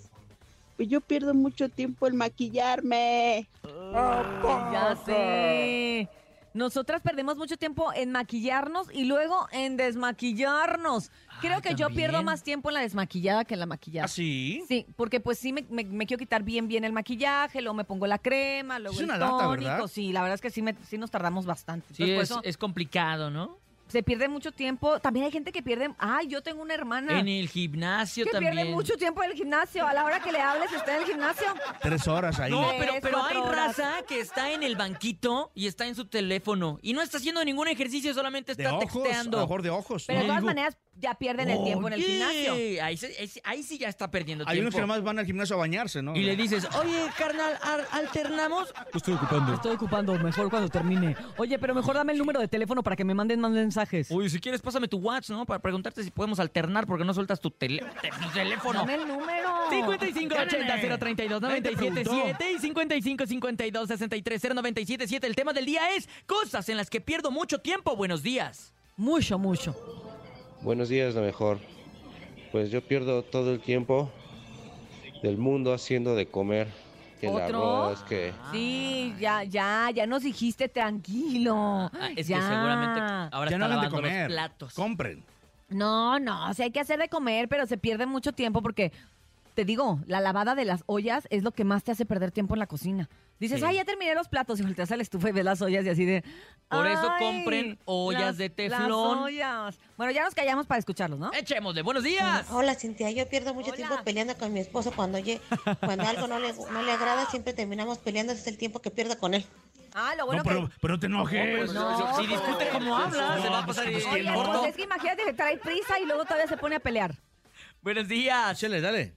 Speaker 21: Pues yo pierdo mucho tiempo en maquillarme.
Speaker 4: Ya sé. Nosotras perdemos mucho tiempo en maquillarnos y luego en desmaquillarnos. Creo que yo
Speaker 6: ¿también?
Speaker 4: pierdo más tiempo en la desmaquillada que en la maquillada.
Speaker 5: ¿Ah, sí?
Speaker 4: Sí, porque pues sí me, me- me quiero quitar bien bien el maquillaje, luego me pongo la crema, luego
Speaker 5: Es
Speaker 4: el
Speaker 5: una lata,
Speaker 4: tónico.
Speaker 5: ¿verdad?
Speaker 4: Sí, la verdad es que sí, me- sí nos tardamos bastante.
Speaker 6: Sí,
Speaker 4: Entonces, por
Speaker 6: es,
Speaker 4: eso
Speaker 6: es complicado, ¿no?
Speaker 4: Se pierde mucho tiempo. También hay gente que pierde... Ay, yo tengo una hermana
Speaker 6: En el gimnasio
Speaker 4: que
Speaker 6: también.
Speaker 4: pierde mucho tiempo en el gimnasio. A la hora que le hables está en el gimnasio.
Speaker 5: Tres horas ahí.
Speaker 6: No, pero, pero hay
Speaker 4: horas.
Speaker 6: raza que está en el banquito y está en su teléfono y no está haciendo ningún ejercicio, solamente
Speaker 5: de
Speaker 6: está
Speaker 5: ojos, a lo
Speaker 6: texteando.
Speaker 5: mejor de ojos.
Speaker 4: Pero de todas
Speaker 5: Digo,
Speaker 4: maneras ya pierden el tiempo en el
Speaker 6: Oye,
Speaker 4: gimnasio.
Speaker 6: Ahí, se- ahí sí- ahí sí ya está perdiendo
Speaker 5: Hay unos
Speaker 6: tiempo.
Speaker 5: que nomás van al gimnasio a bañarse, ¿no?
Speaker 6: Y le dices, oye, carnal, ¿al- ¿alternamos?
Speaker 5: estoy ocupando.
Speaker 4: Estoy ocupando, mejor cuando termine. Oye, pero mejor dame el número de teléfono para que me manden más mensajes.
Speaker 6: Oye, si quieres, pásame tu WhatsApp, ¿no? Para preguntarte si podemos alternar porque no sueltas tu, tele- te- tu teléfono.
Speaker 4: Dame el número.
Speaker 6: 5580-032-977 y 5552-630977. El tema del día es cosas en las que pierdo mucho tiempo. Buenos días.
Speaker 4: Mucho, mucho.
Speaker 18: Buenos días, lo mejor. Pues yo pierdo todo el tiempo del mundo haciendo de comer. Que el
Speaker 4: ¿Otro?
Speaker 18: arroz, que...
Speaker 4: Sí, ya, ya, ya nos dijiste tranquilo.
Speaker 6: Ah, es
Speaker 4: ya.
Speaker 6: que seguramente ahora
Speaker 5: Ya
Speaker 6: está
Speaker 5: no hagan de comer.
Speaker 6: los platos.
Speaker 5: Compren.
Speaker 4: No, no, o sea, hay que hacer de comer, pero se pierde mucho tiempo porque, te digo, la lavada de las ollas es lo que más te hace perder tiempo en la cocina. Dices,
Speaker 6: Sí.
Speaker 4: ay, ya terminé los platos y volteas a la estufa y ves las ollas y así de...
Speaker 6: Por eso
Speaker 4: "Ay,
Speaker 6: compren ollas
Speaker 4: las-
Speaker 6: de
Speaker 4: las
Speaker 6: teflón".
Speaker 4: ollas. Bueno, ya nos callamos para escucharlos, ¿no?
Speaker 6: Echémosle, buenos días.
Speaker 10: Hola Cintia, yo pierdo mucho tiempo peleando con mi esposo cuando, oye, cuando algo no le, no le agrada, siempre terminamos peleando, ese es el tiempo que pierdo con él.
Speaker 4: Ah, lo bueno
Speaker 5: no, pero,
Speaker 4: que...
Speaker 5: pero te enojes.
Speaker 4: No,
Speaker 6: si discute como habla, se va a pasar
Speaker 5: pues,
Speaker 6: el
Speaker 4: Oye,
Speaker 6: corto.
Speaker 4: pues es que imagínate que trae prisa y luego todavía se pone a pelear.
Speaker 6: Buenos días.
Speaker 5: Chele, dale.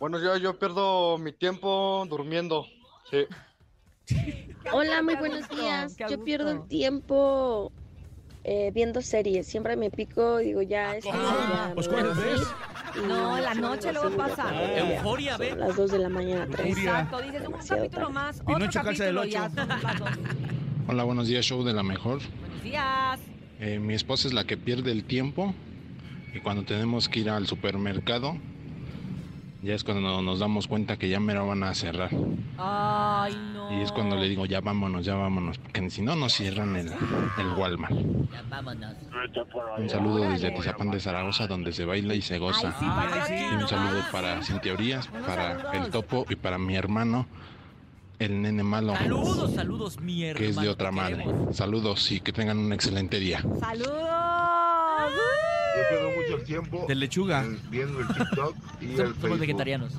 Speaker 22: Bueno, yo, yo pierdo mi tiempo durmiendo. Sí.
Speaker 23: Hola, muy buenos días. Yo pierdo el tiempo eh, viendo series. Siempre me pico, digo, ya es
Speaker 5: Ah, pues ¿cuáles ves?
Speaker 4: No, la noche luego pasa.
Speaker 6: Euforia, ve.
Speaker 23: Las 2 de la mañana, 3.
Speaker 4: Exacto, dices un capítulo más, otro
Speaker 5: Pinocho calza del
Speaker 4: capítulo ya.
Speaker 17: Hola, buenos días, show de la mejor.
Speaker 4: Buenos días.
Speaker 17: Eh, mi esposa es la que pierde el tiempo y cuando tenemos que ir al supermercado, ya es cuando nos damos cuenta que ya me lo van a cerrar.
Speaker 4: Ay, no.
Speaker 17: Y es cuando le digo, ya vámonos, ya vámonos, porque si no, nos cierran el, el Walmart.
Speaker 6: Ya, vámonos.
Speaker 17: Un saludo desde Tizapán de Zaragoza, donde se baila y se goza.
Speaker 4: Ay, sí,
Speaker 17: Y un saludo para Cintia
Speaker 4: Unos
Speaker 17: para el topo y para mi hermano, el nene malo,
Speaker 6: Saludos, saludos, mi hermano.
Speaker 17: que es de otra madre. Saludos y que tengan un excelente día.
Speaker 4: ¡Saludos!
Speaker 24: Yo pierdo mucho el tiempo
Speaker 5: De lechuga.
Speaker 24: en- viendo el TikTok y el
Speaker 6: Somos, somos
Speaker 24: Facebook.
Speaker 6: vegetarianos.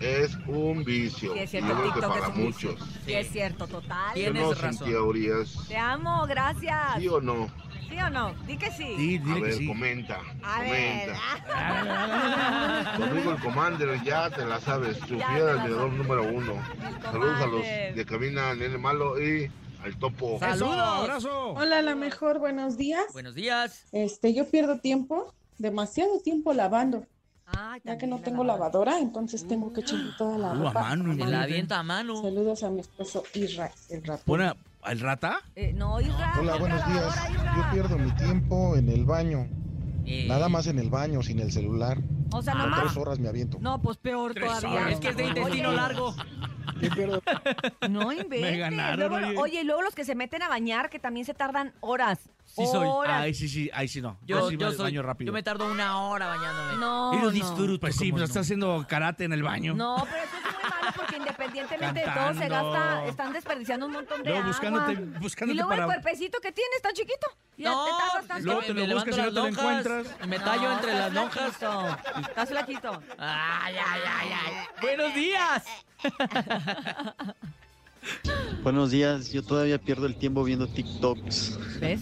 Speaker 24: Es un vicio.
Speaker 4: Sí, es
Speaker 24: y
Speaker 4: cierto,
Speaker 24: yo creo que
Speaker 4: TikTok
Speaker 24: para
Speaker 4: es un vicio.
Speaker 24: muchos.
Speaker 4: Sí, es cierto, total.
Speaker 24: ¿Sí o
Speaker 6: Tienes
Speaker 24: no,
Speaker 6: razón.
Speaker 24: Cintia Urias?
Speaker 4: Te amo, gracias.
Speaker 24: ¿Sí o no?
Speaker 4: ¿Sí o no? Di que sí.
Speaker 5: Sí,
Speaker 24: A
Speaker 5: dile que
Speaker 24: ver,
Speaker 5: sí.
Speaker 24: comenta.
Speaker 4: A ver.
Speaker 24: comenta. Tu amigo el Commander, ya te la sabes. Su
Speaker 4: Ya
Speaker 24: fiel
Speaker 4: te la
Speaker 24: admirador
Speaker 4: sabes.
Speaker 24: número uno.
Speaker 4: El
Speaker 24: Saludos a los
Speaker 4: Commander.
Speaker 24: de cabina, nene malo y al topo.
Speaker 6: Saludos.
Speaker 5: abrazo.
Speaker 19: Hola, la mejor, buenos días.
Speaker 6: Buenos días.
Speaker 19: Este, yo pierdo tiempo, demasiado tiempo lavando.
Speaker 4: Ay,
Speaker 19: Ya que no
Speaker 4: la
Speaker 19: tengo lavadora, entonces tengo que echar toda la
Speaker 5: Uh, a
Speaker 19: ropa.
Speaker 5: mano,
Speaker 6: Se la avienta a mano.
Speaker 19: Saludos a mi esposo Isra, el ratón.
Speaker 5: Buena, ¿el rata?
Speaker 4: Eh, no, Isra.
Speaker 25: Hola, buenos días. Yo pierdo mi tiempo en el baño.
Speaker 6: Eh,
Speaker 25: Nada más en el baño, sin el celular.
Speaker 4: O sea,
Speaker 25: Por
Speaker 4: nomás.
Speaker 25: tres horas me aviento.
Speaker 4: No, pues peor todavía.
Speaker 5: horas.
Speaker 6: Es que es de intestino largo.
Speaker 25: Pierdo
Speaker 4: No inventes.
Speaker 5: Me ganaron,
Speaker 4: Luego-
Speaker 5: oye.
Speaker 4: oye, y luego los que se meten a bañar, que también se tardan horas.
Speaker 6: Sí soy.
Speaker 4: Horas.
Speaker 5: Ay, sí, sí, ahí sí no.
Speaker 6: Yo,
Speaker 5: sí
Speaker 6: yo
Speaker 5: me
Speaker 6: soy.
Speaker 5: baño rápido.
Speaker 6: Yo me tardo una hora bañándome.
Speaker 4: No,
Speaker 6: Y lo
Speaker 4: no.
Speaker 6: disfruto.
Speaker 5: Pues sí,
Speaker 6: ¿cómo
Speaker 5: pues
Speaker 6: no?
Speaker 5: está haciendo karate en el baño.
Speaker 4: No, pero eso es muy malo porque independientemente de todo se
Speaker 5: Cantando.
Speaker 4: gasta, están desperdiciando un montón de
Speaker 5: Luego
Speaker 4: agua.
Speaker 5: buscándote,
Speaker 4: y luego el
Speaker 5: para...
Speaker 4: cuerpecito que tienes tan chiquito. Y
Speaker 6: No,
Speaker 4: te tardas tanto.
Speaker 5: Luego te lo buscas y no te lo
Speaker 6: lonjas,
Speaker 5: encuentras.
Speaker 6: Me tallo entre
Speaker 4: estás
Speaker 6: las lonjas.
Speaker 4: flaquito. Estás flaquito.
Speaker 6: Ay, ay, ay, ay. Buenos días.
Speaker 26: Buenos días, yo todavía pierdo el tiempo viendo TikToks.
Speaker 4: ¿Ves?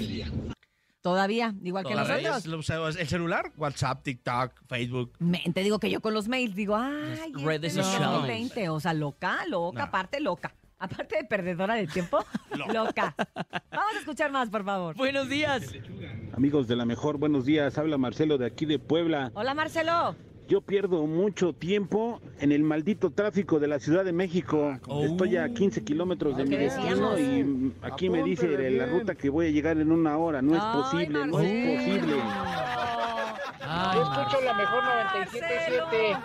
Speaker 4: Todavía, igual que
Speaker 5: Las
Speaker 4: nosotros.
Speaker 5: redes, el celular, WhatsApp, TikTok, Facebook.
Speaker 4: Men, te digo que yo con los mails digo, ay, este
Speaker 5: redes
Speaker 4: no,
Speaker 5: sociales.
Speaker 4: 2020, o sea, loca, loca,
Speaker 5: No.
Speaker 4: aparte loca. Aparte de perdedora de tiempo, loca. Vamos a escuchar más, por favor.
Speaker 6: Buenos días.
Speaker 11: Amigos de la mejor, buenos días. Habla Marcelo de aquí de Puebla.
Speaker 4: Hola, Marcelo.
Speaker 11: Yo pierdo mucho tiempo en el maldito tráfico de la Ciudad de México. Estoy a 15 kilómetros de mi
Speaker 4: ¿Qué
Speaker 11: destino y aquí me dice
Speaker 4: Apúntale
Speaker 11: la
Speaker 4: bien.
Speaker 11: ruta que voy a llegar en una hora. No es
Speaker 4: Ay,
Speaker 11: posible, no es posible.
Speaker 27: Yo escucho la mejor 97.7.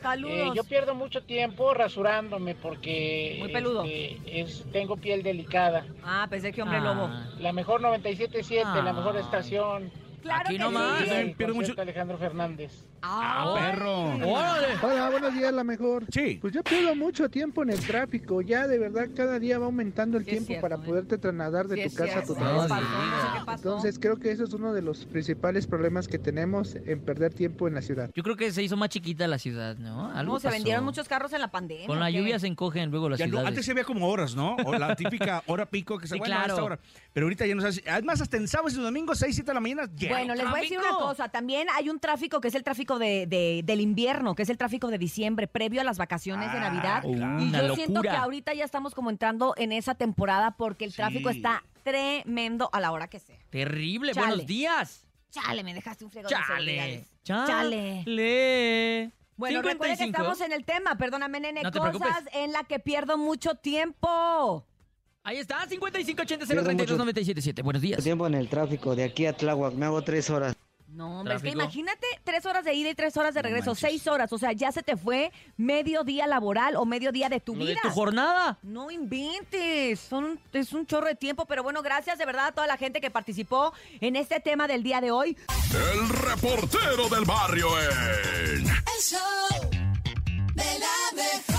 Speaker 4: Saludos.
Speaker 27: Eh, yo pierdo mucho tiempo rasurándome porque
Speaker 4: Muy peludo.
Speaker 27: este, es, tengo piel delicada.
Speaker 4: Ah, pensé que hombre lobo.
Speaker 27: La mejor 97.7, la
Speaker 4: Ah.
Speaker 27: mejor estación.
Speaker 4: Claro
Speaker 6: Aquí
Speaker 4: que
Speaker 6: nomás.
Speaker 4: sí.
Speaker 27: Pierdo mucho. Alejandro Fernández.
Speaker 6: Ah, perro.
Speaker 25: Hola, buenos días, la mejor.
Speaker 5: Sí.
Speaker 25: Pues yo pierdo mucho tiempo en el tráfico. Ya de verdad cada día va aumentando el
Speaker 4: Sí es
Speaker 25: tiempo
Speaker 4: cierto,
Speaker 25: para
Speaker 4: ¿eh?
Speaker 25: poderte trasladar de
Speaker 4: Sí
Speaker 25: tu
Speaker 4: es
Speaker 25: casa a tu
Speaker 4: cierto.
Speaker 25: trabajo.
Speaker 4: ¿Qué pasó? No sé qué pasó.
Speaker 25: Entonces creo que eso es uno de los principales problemas que tenemos en perder tiempo en la ciudad.
Speaker 6: Yo creo que se hizo más chiquita la ciudad, ¿no? Algo
Speaker 4: No, se
Speaker 6: pasó.
Speaker 4: vendieron muchos carros en la pandemia.
Speaker 6: Con la lluvia se encogen luego las
Speaker 5: Ya no,
Speaker 6: ciudades.
Speaker 5: antes se veía como horas, ¿no? O la típica hora pico que se
Speaker 6: Sí,
Speaker 5: bueno, a esta
Speaker 6: claro.
Speaker 5: hora. Pero ahorita ya no sabes. Además, hasta en sábados y domingos, 6, 7 de la mañana, ya.
Speaker 4: Bueno, les voy a decir una cosa. También hay un tráfico que es el tráfico de, de- del invierno, que es el tráfico de diciembre, previo a las vacaciones de Navidad.
Speaker 6: claro.
Speaker 4: y
Speaker 6: Una
Speaker 4: yo siento que
Speaker 6: locura.
Speaker 4: ahorita ya estamos como entrando en esa temporada porque el tráfico
Speaker 5: Sí.
Speaker 4: está tremendo a la hora que sea.
Speaker 6: Terrible.
Speaker 4: Chale.
Speaker 6: Buenos días.
Speaker 4: Chale, me dejaste un fregón
Speaker 6: Chale.
Speaker 4: Chale.
Speaker 6: Chale.
Speaker 4: Bueno, recuerden que
Speaker 6: 55.
Speaker 4: estamos en el tema, perdóname, nene,
Speaker 6: No te
Speaker 4: cosas
Speaker 6: preocupes.
Speaker 4: en la que pierdo mucho tiempo.
Speaker 6: Ahí está, 55 80
Speaker 28: Pierdo
Speaker 6: 032
Speaker 28: mucho-
Speaker 6: 977. Buenos días.
Speaker 28: Tiempo en el tráfico, de aquí a Tláhuac, me hago tres horas.
Speaker 4: No, hombre, es que
Speaker 6: Tráfico.
Speaker 4: imagínate tres horas de ida y tres horas de
Speaker 5: No
Speaker 4: regreso,
Speaker 5: manches.
Speaker 4: seis horas. O sea, ya se te fue medio día laboral o medio día de tu
Speaker 6: Lo
Speaker 4: vida.
Speaker 6: de tu jornada.
Speaker 4: No inventes, son, es un chorro de tiempo, pero bueno, gracias de verdad a toda la gente que participó en este tema del día de hoy.
Speaker 2: El reportero del barrio en...
Speaker 29: El show de la mejor.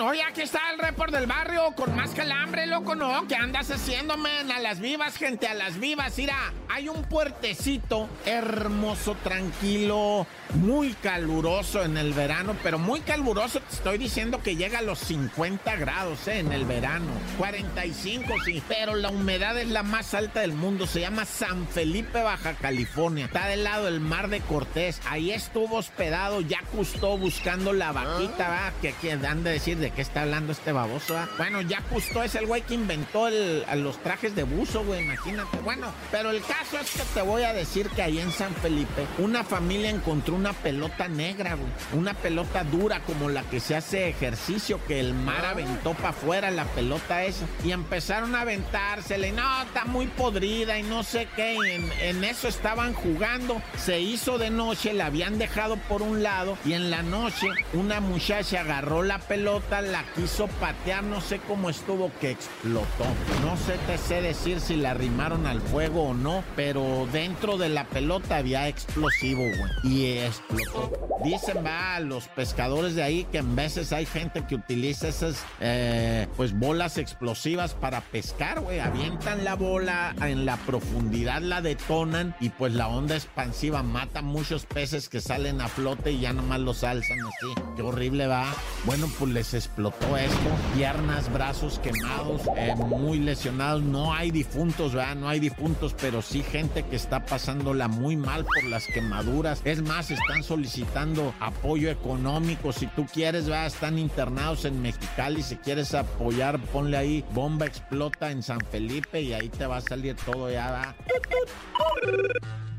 Speaker 1: ¡Shuraman! Hoy aquí está el report del barrio con más calambre, loco, ¿no? ¿Qué andas haciendo, men? A las vivas, gente, a las vivas. Mira, hay un puertecito hermoso, tranquilo, muy caluroso en el verano, pero muy caluroso. Te estoy diciendo que llega a los 50 grados, ¿eh? En el verano. 45, sí. Pero la humedad es la más alta del mundo. Se llama San Felipe, Baja California. Está del lado del Mar de Cortés. Ahí estuvo hospedado, ya custó buscando la vaquita, ¿va? Que, que han de decir de qué está hablando este baboso, ¿va? Bueno, ya Custó es el güey que inventó los trajes de buzo, güey, imagínate. Bueno, pero el caso es que te voy a decir que ahí en San Felipe, una familia encontró una pelota negra, güey. Una pelota dura como la que se hace ejercicio, que el mar aventó para afuera la pelota esa. Y empezaron a aventársela y no, está muy podrida y no sé qué. y en, en eso estaban jugando. Se hizo de noche, la habían dejado por un lado y en la noche una muchacha agarró la pelota, la quiso patear, no sé cómo estuvo que explotó. No sé te sé decir si la arrimaron al fuego o no, pero dentro de la pelota había explosivo, güey. Y explotó. Dicen, va, los pescadores de ahí que en veces hay gente que utiliza esas, eh, pues, bolas explosivas para pescar, güey. Avientan la bola en la profundidad, la detonan y pues la onda expansiva mata muchos peces que salen a flote y ya nomás los alzan así. Qué horrible va. Bueno, pues les explotó esto. Piernas, brazos quemados, eh, muy lesionados. No hay difuntos, ¿verdad? No hay difuntos, pero sí gente que está pasándola muy mal por las quemaduras. Es más, están solicitando apoyo económico. Si tú quieres, ¿verdad? Están internados en Mexicali. Si quieres apoyar, ponle ahí bomba explota en San Felipe y ahí te va a salir todo ya, ¿verdad?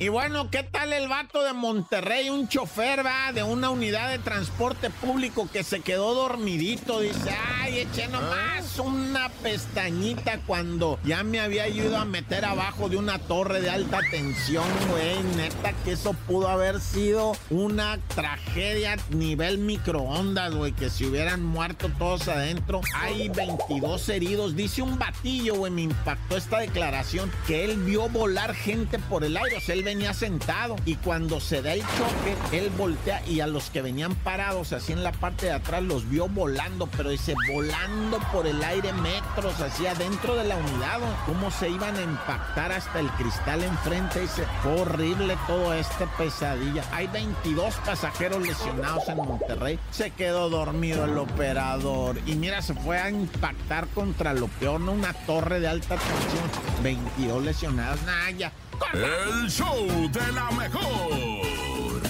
Speaker 1: Y bueno, ¿qué tal el vato de Monterrey? Un chofer, va, de una unidad de transporte público que se quedó dormidito. Dice, ay, eché nomás una pestañita cuando ya me había ido a meter abajo de una torre de alta tensión, güey. Neta que eso pudo haber sido una tragedia nivel microondas, güey. Que si hubieran muerto todos adentro. Hay 22 heridos. Dice un batillo, güey, me impactó esta declaración, que él vio volar gente por el aire. O sea, él venía sentado y cuando se da el choque, él voltea y a los que venían parados así en la parte de atrás los vio volando, pero dice, volando por el aire metros, así adentro de la unidad, cómo se iban a impactar hasta el cristal enfrente. Dice, fue horrible todo este pesadilla. Hay 22 pasajeros lesionados en Monterrey. Se quedó dormido el operador y mira, se fue a impactar contra lo peor, ¿no? Una torre de alta tensión. 22 lesionados. Nah, ya.
Speaker 2: El show de la mejor.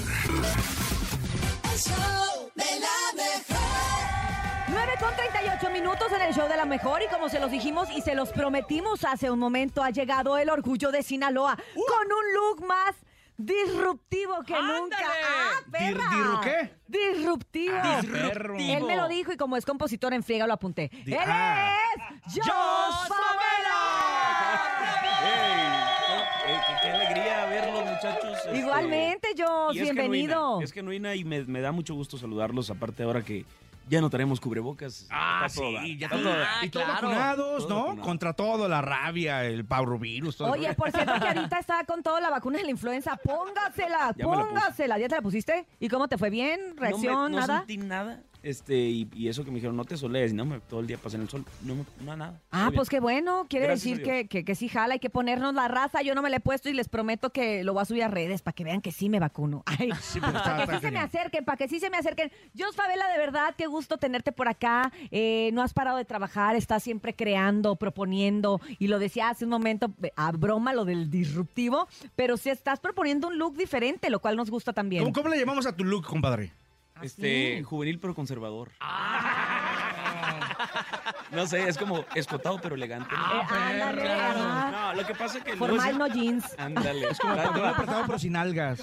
Speaker 29: El show de la mejor.
Speaker 4: 9 con 38 minutos en el show de la mejor y como se los dijimos y se los prometimos hace un momento, ha llegado el orgullo de Sinaloa con un look más disruptivo que nunca. ¡Ah, perra!
Speaker 5: ¿Dir- qué?
Speaker 4: Disruptivo.
Speaker 5: Ah, perro.
Speaker 4: Él me lo dijo y como es compositor en friega lo apunté.
Speaker 5: Di-
Speaker 4: ¡Él
Speaker 5: ah.
Speaker 4: es Jos
Speaker 30: Ey, qué, qué alegría verlos, muchachos. este,
Speaker 4: Igualmente, Jos,
Speaker 30: y es
Speaker 4: bienvenido.
Speaker 30: Genuina, es genuina y me, me da mucho gusto saludarlos. Aparte, ahora que Ya no tenemos cubrebocas.
Speaker 5: Ah, sí, ya
Speaker 30: está dar.
Speaker 5: y todos
Speaker 6: claro.
Speaker 5: vacunados, ¿no? Contra todo, la rabia, el parvovirus, todo.
Speaker 4: Oye, por cierto que ahorita está con toda la vacuna de la influenza. Póngasela,
Speaker 30: Ya
Speaker 4: póngasela. ¿Ya te la pusiste? ¿Y cómo te fue bien? ¿Reacción?
Speaker 30: no me, no
Speaker 4: ¿Nada?
Speaker 30: sentí nada. Este, y, y eso que me dijeron, no te solees, no, me, todo el día pasé en el sol. No, me- no nada.
Speaker 4: Ah, pues qué bueno. Quiere
Speaker 30: Gracias
Speaker 4: decir que, que, que sí jala. Hay que ponernos la raza. Yo no me la he puesto y les prometo que lo voy a subir a redes para que vean que sí me vacuno. Ay, para que sí se me acerquen, para que sí se me acerquen. Jos Favela, de verdad, qué gusto tenerte por acá. Eh, no has parado de trabajar, estás siempre creando, proponiendo. Y lo decía hace un momento, a broma, lo del disruptivo. Pero sí estás proponiendo un look diferente, lo cual nos gusta también.
Speaker 5: ¿Cómo, cómo le llamamos a tu look, compadre?
Speaker 4: Ah,
Speaker 30: Este, juvenil pero conservador. No sé, es como escotado pero elegante. ¿no?
Speaker 4: Eh, ándale, ajá.
Speaker 30: No, lo que pasa es que...
Speaker 4: Formal,
Speaker 30: sí-
Speaker 4: no jeans.
Speaker 30: Ándale.
Speaker 5: Es como apretado pero sin algas.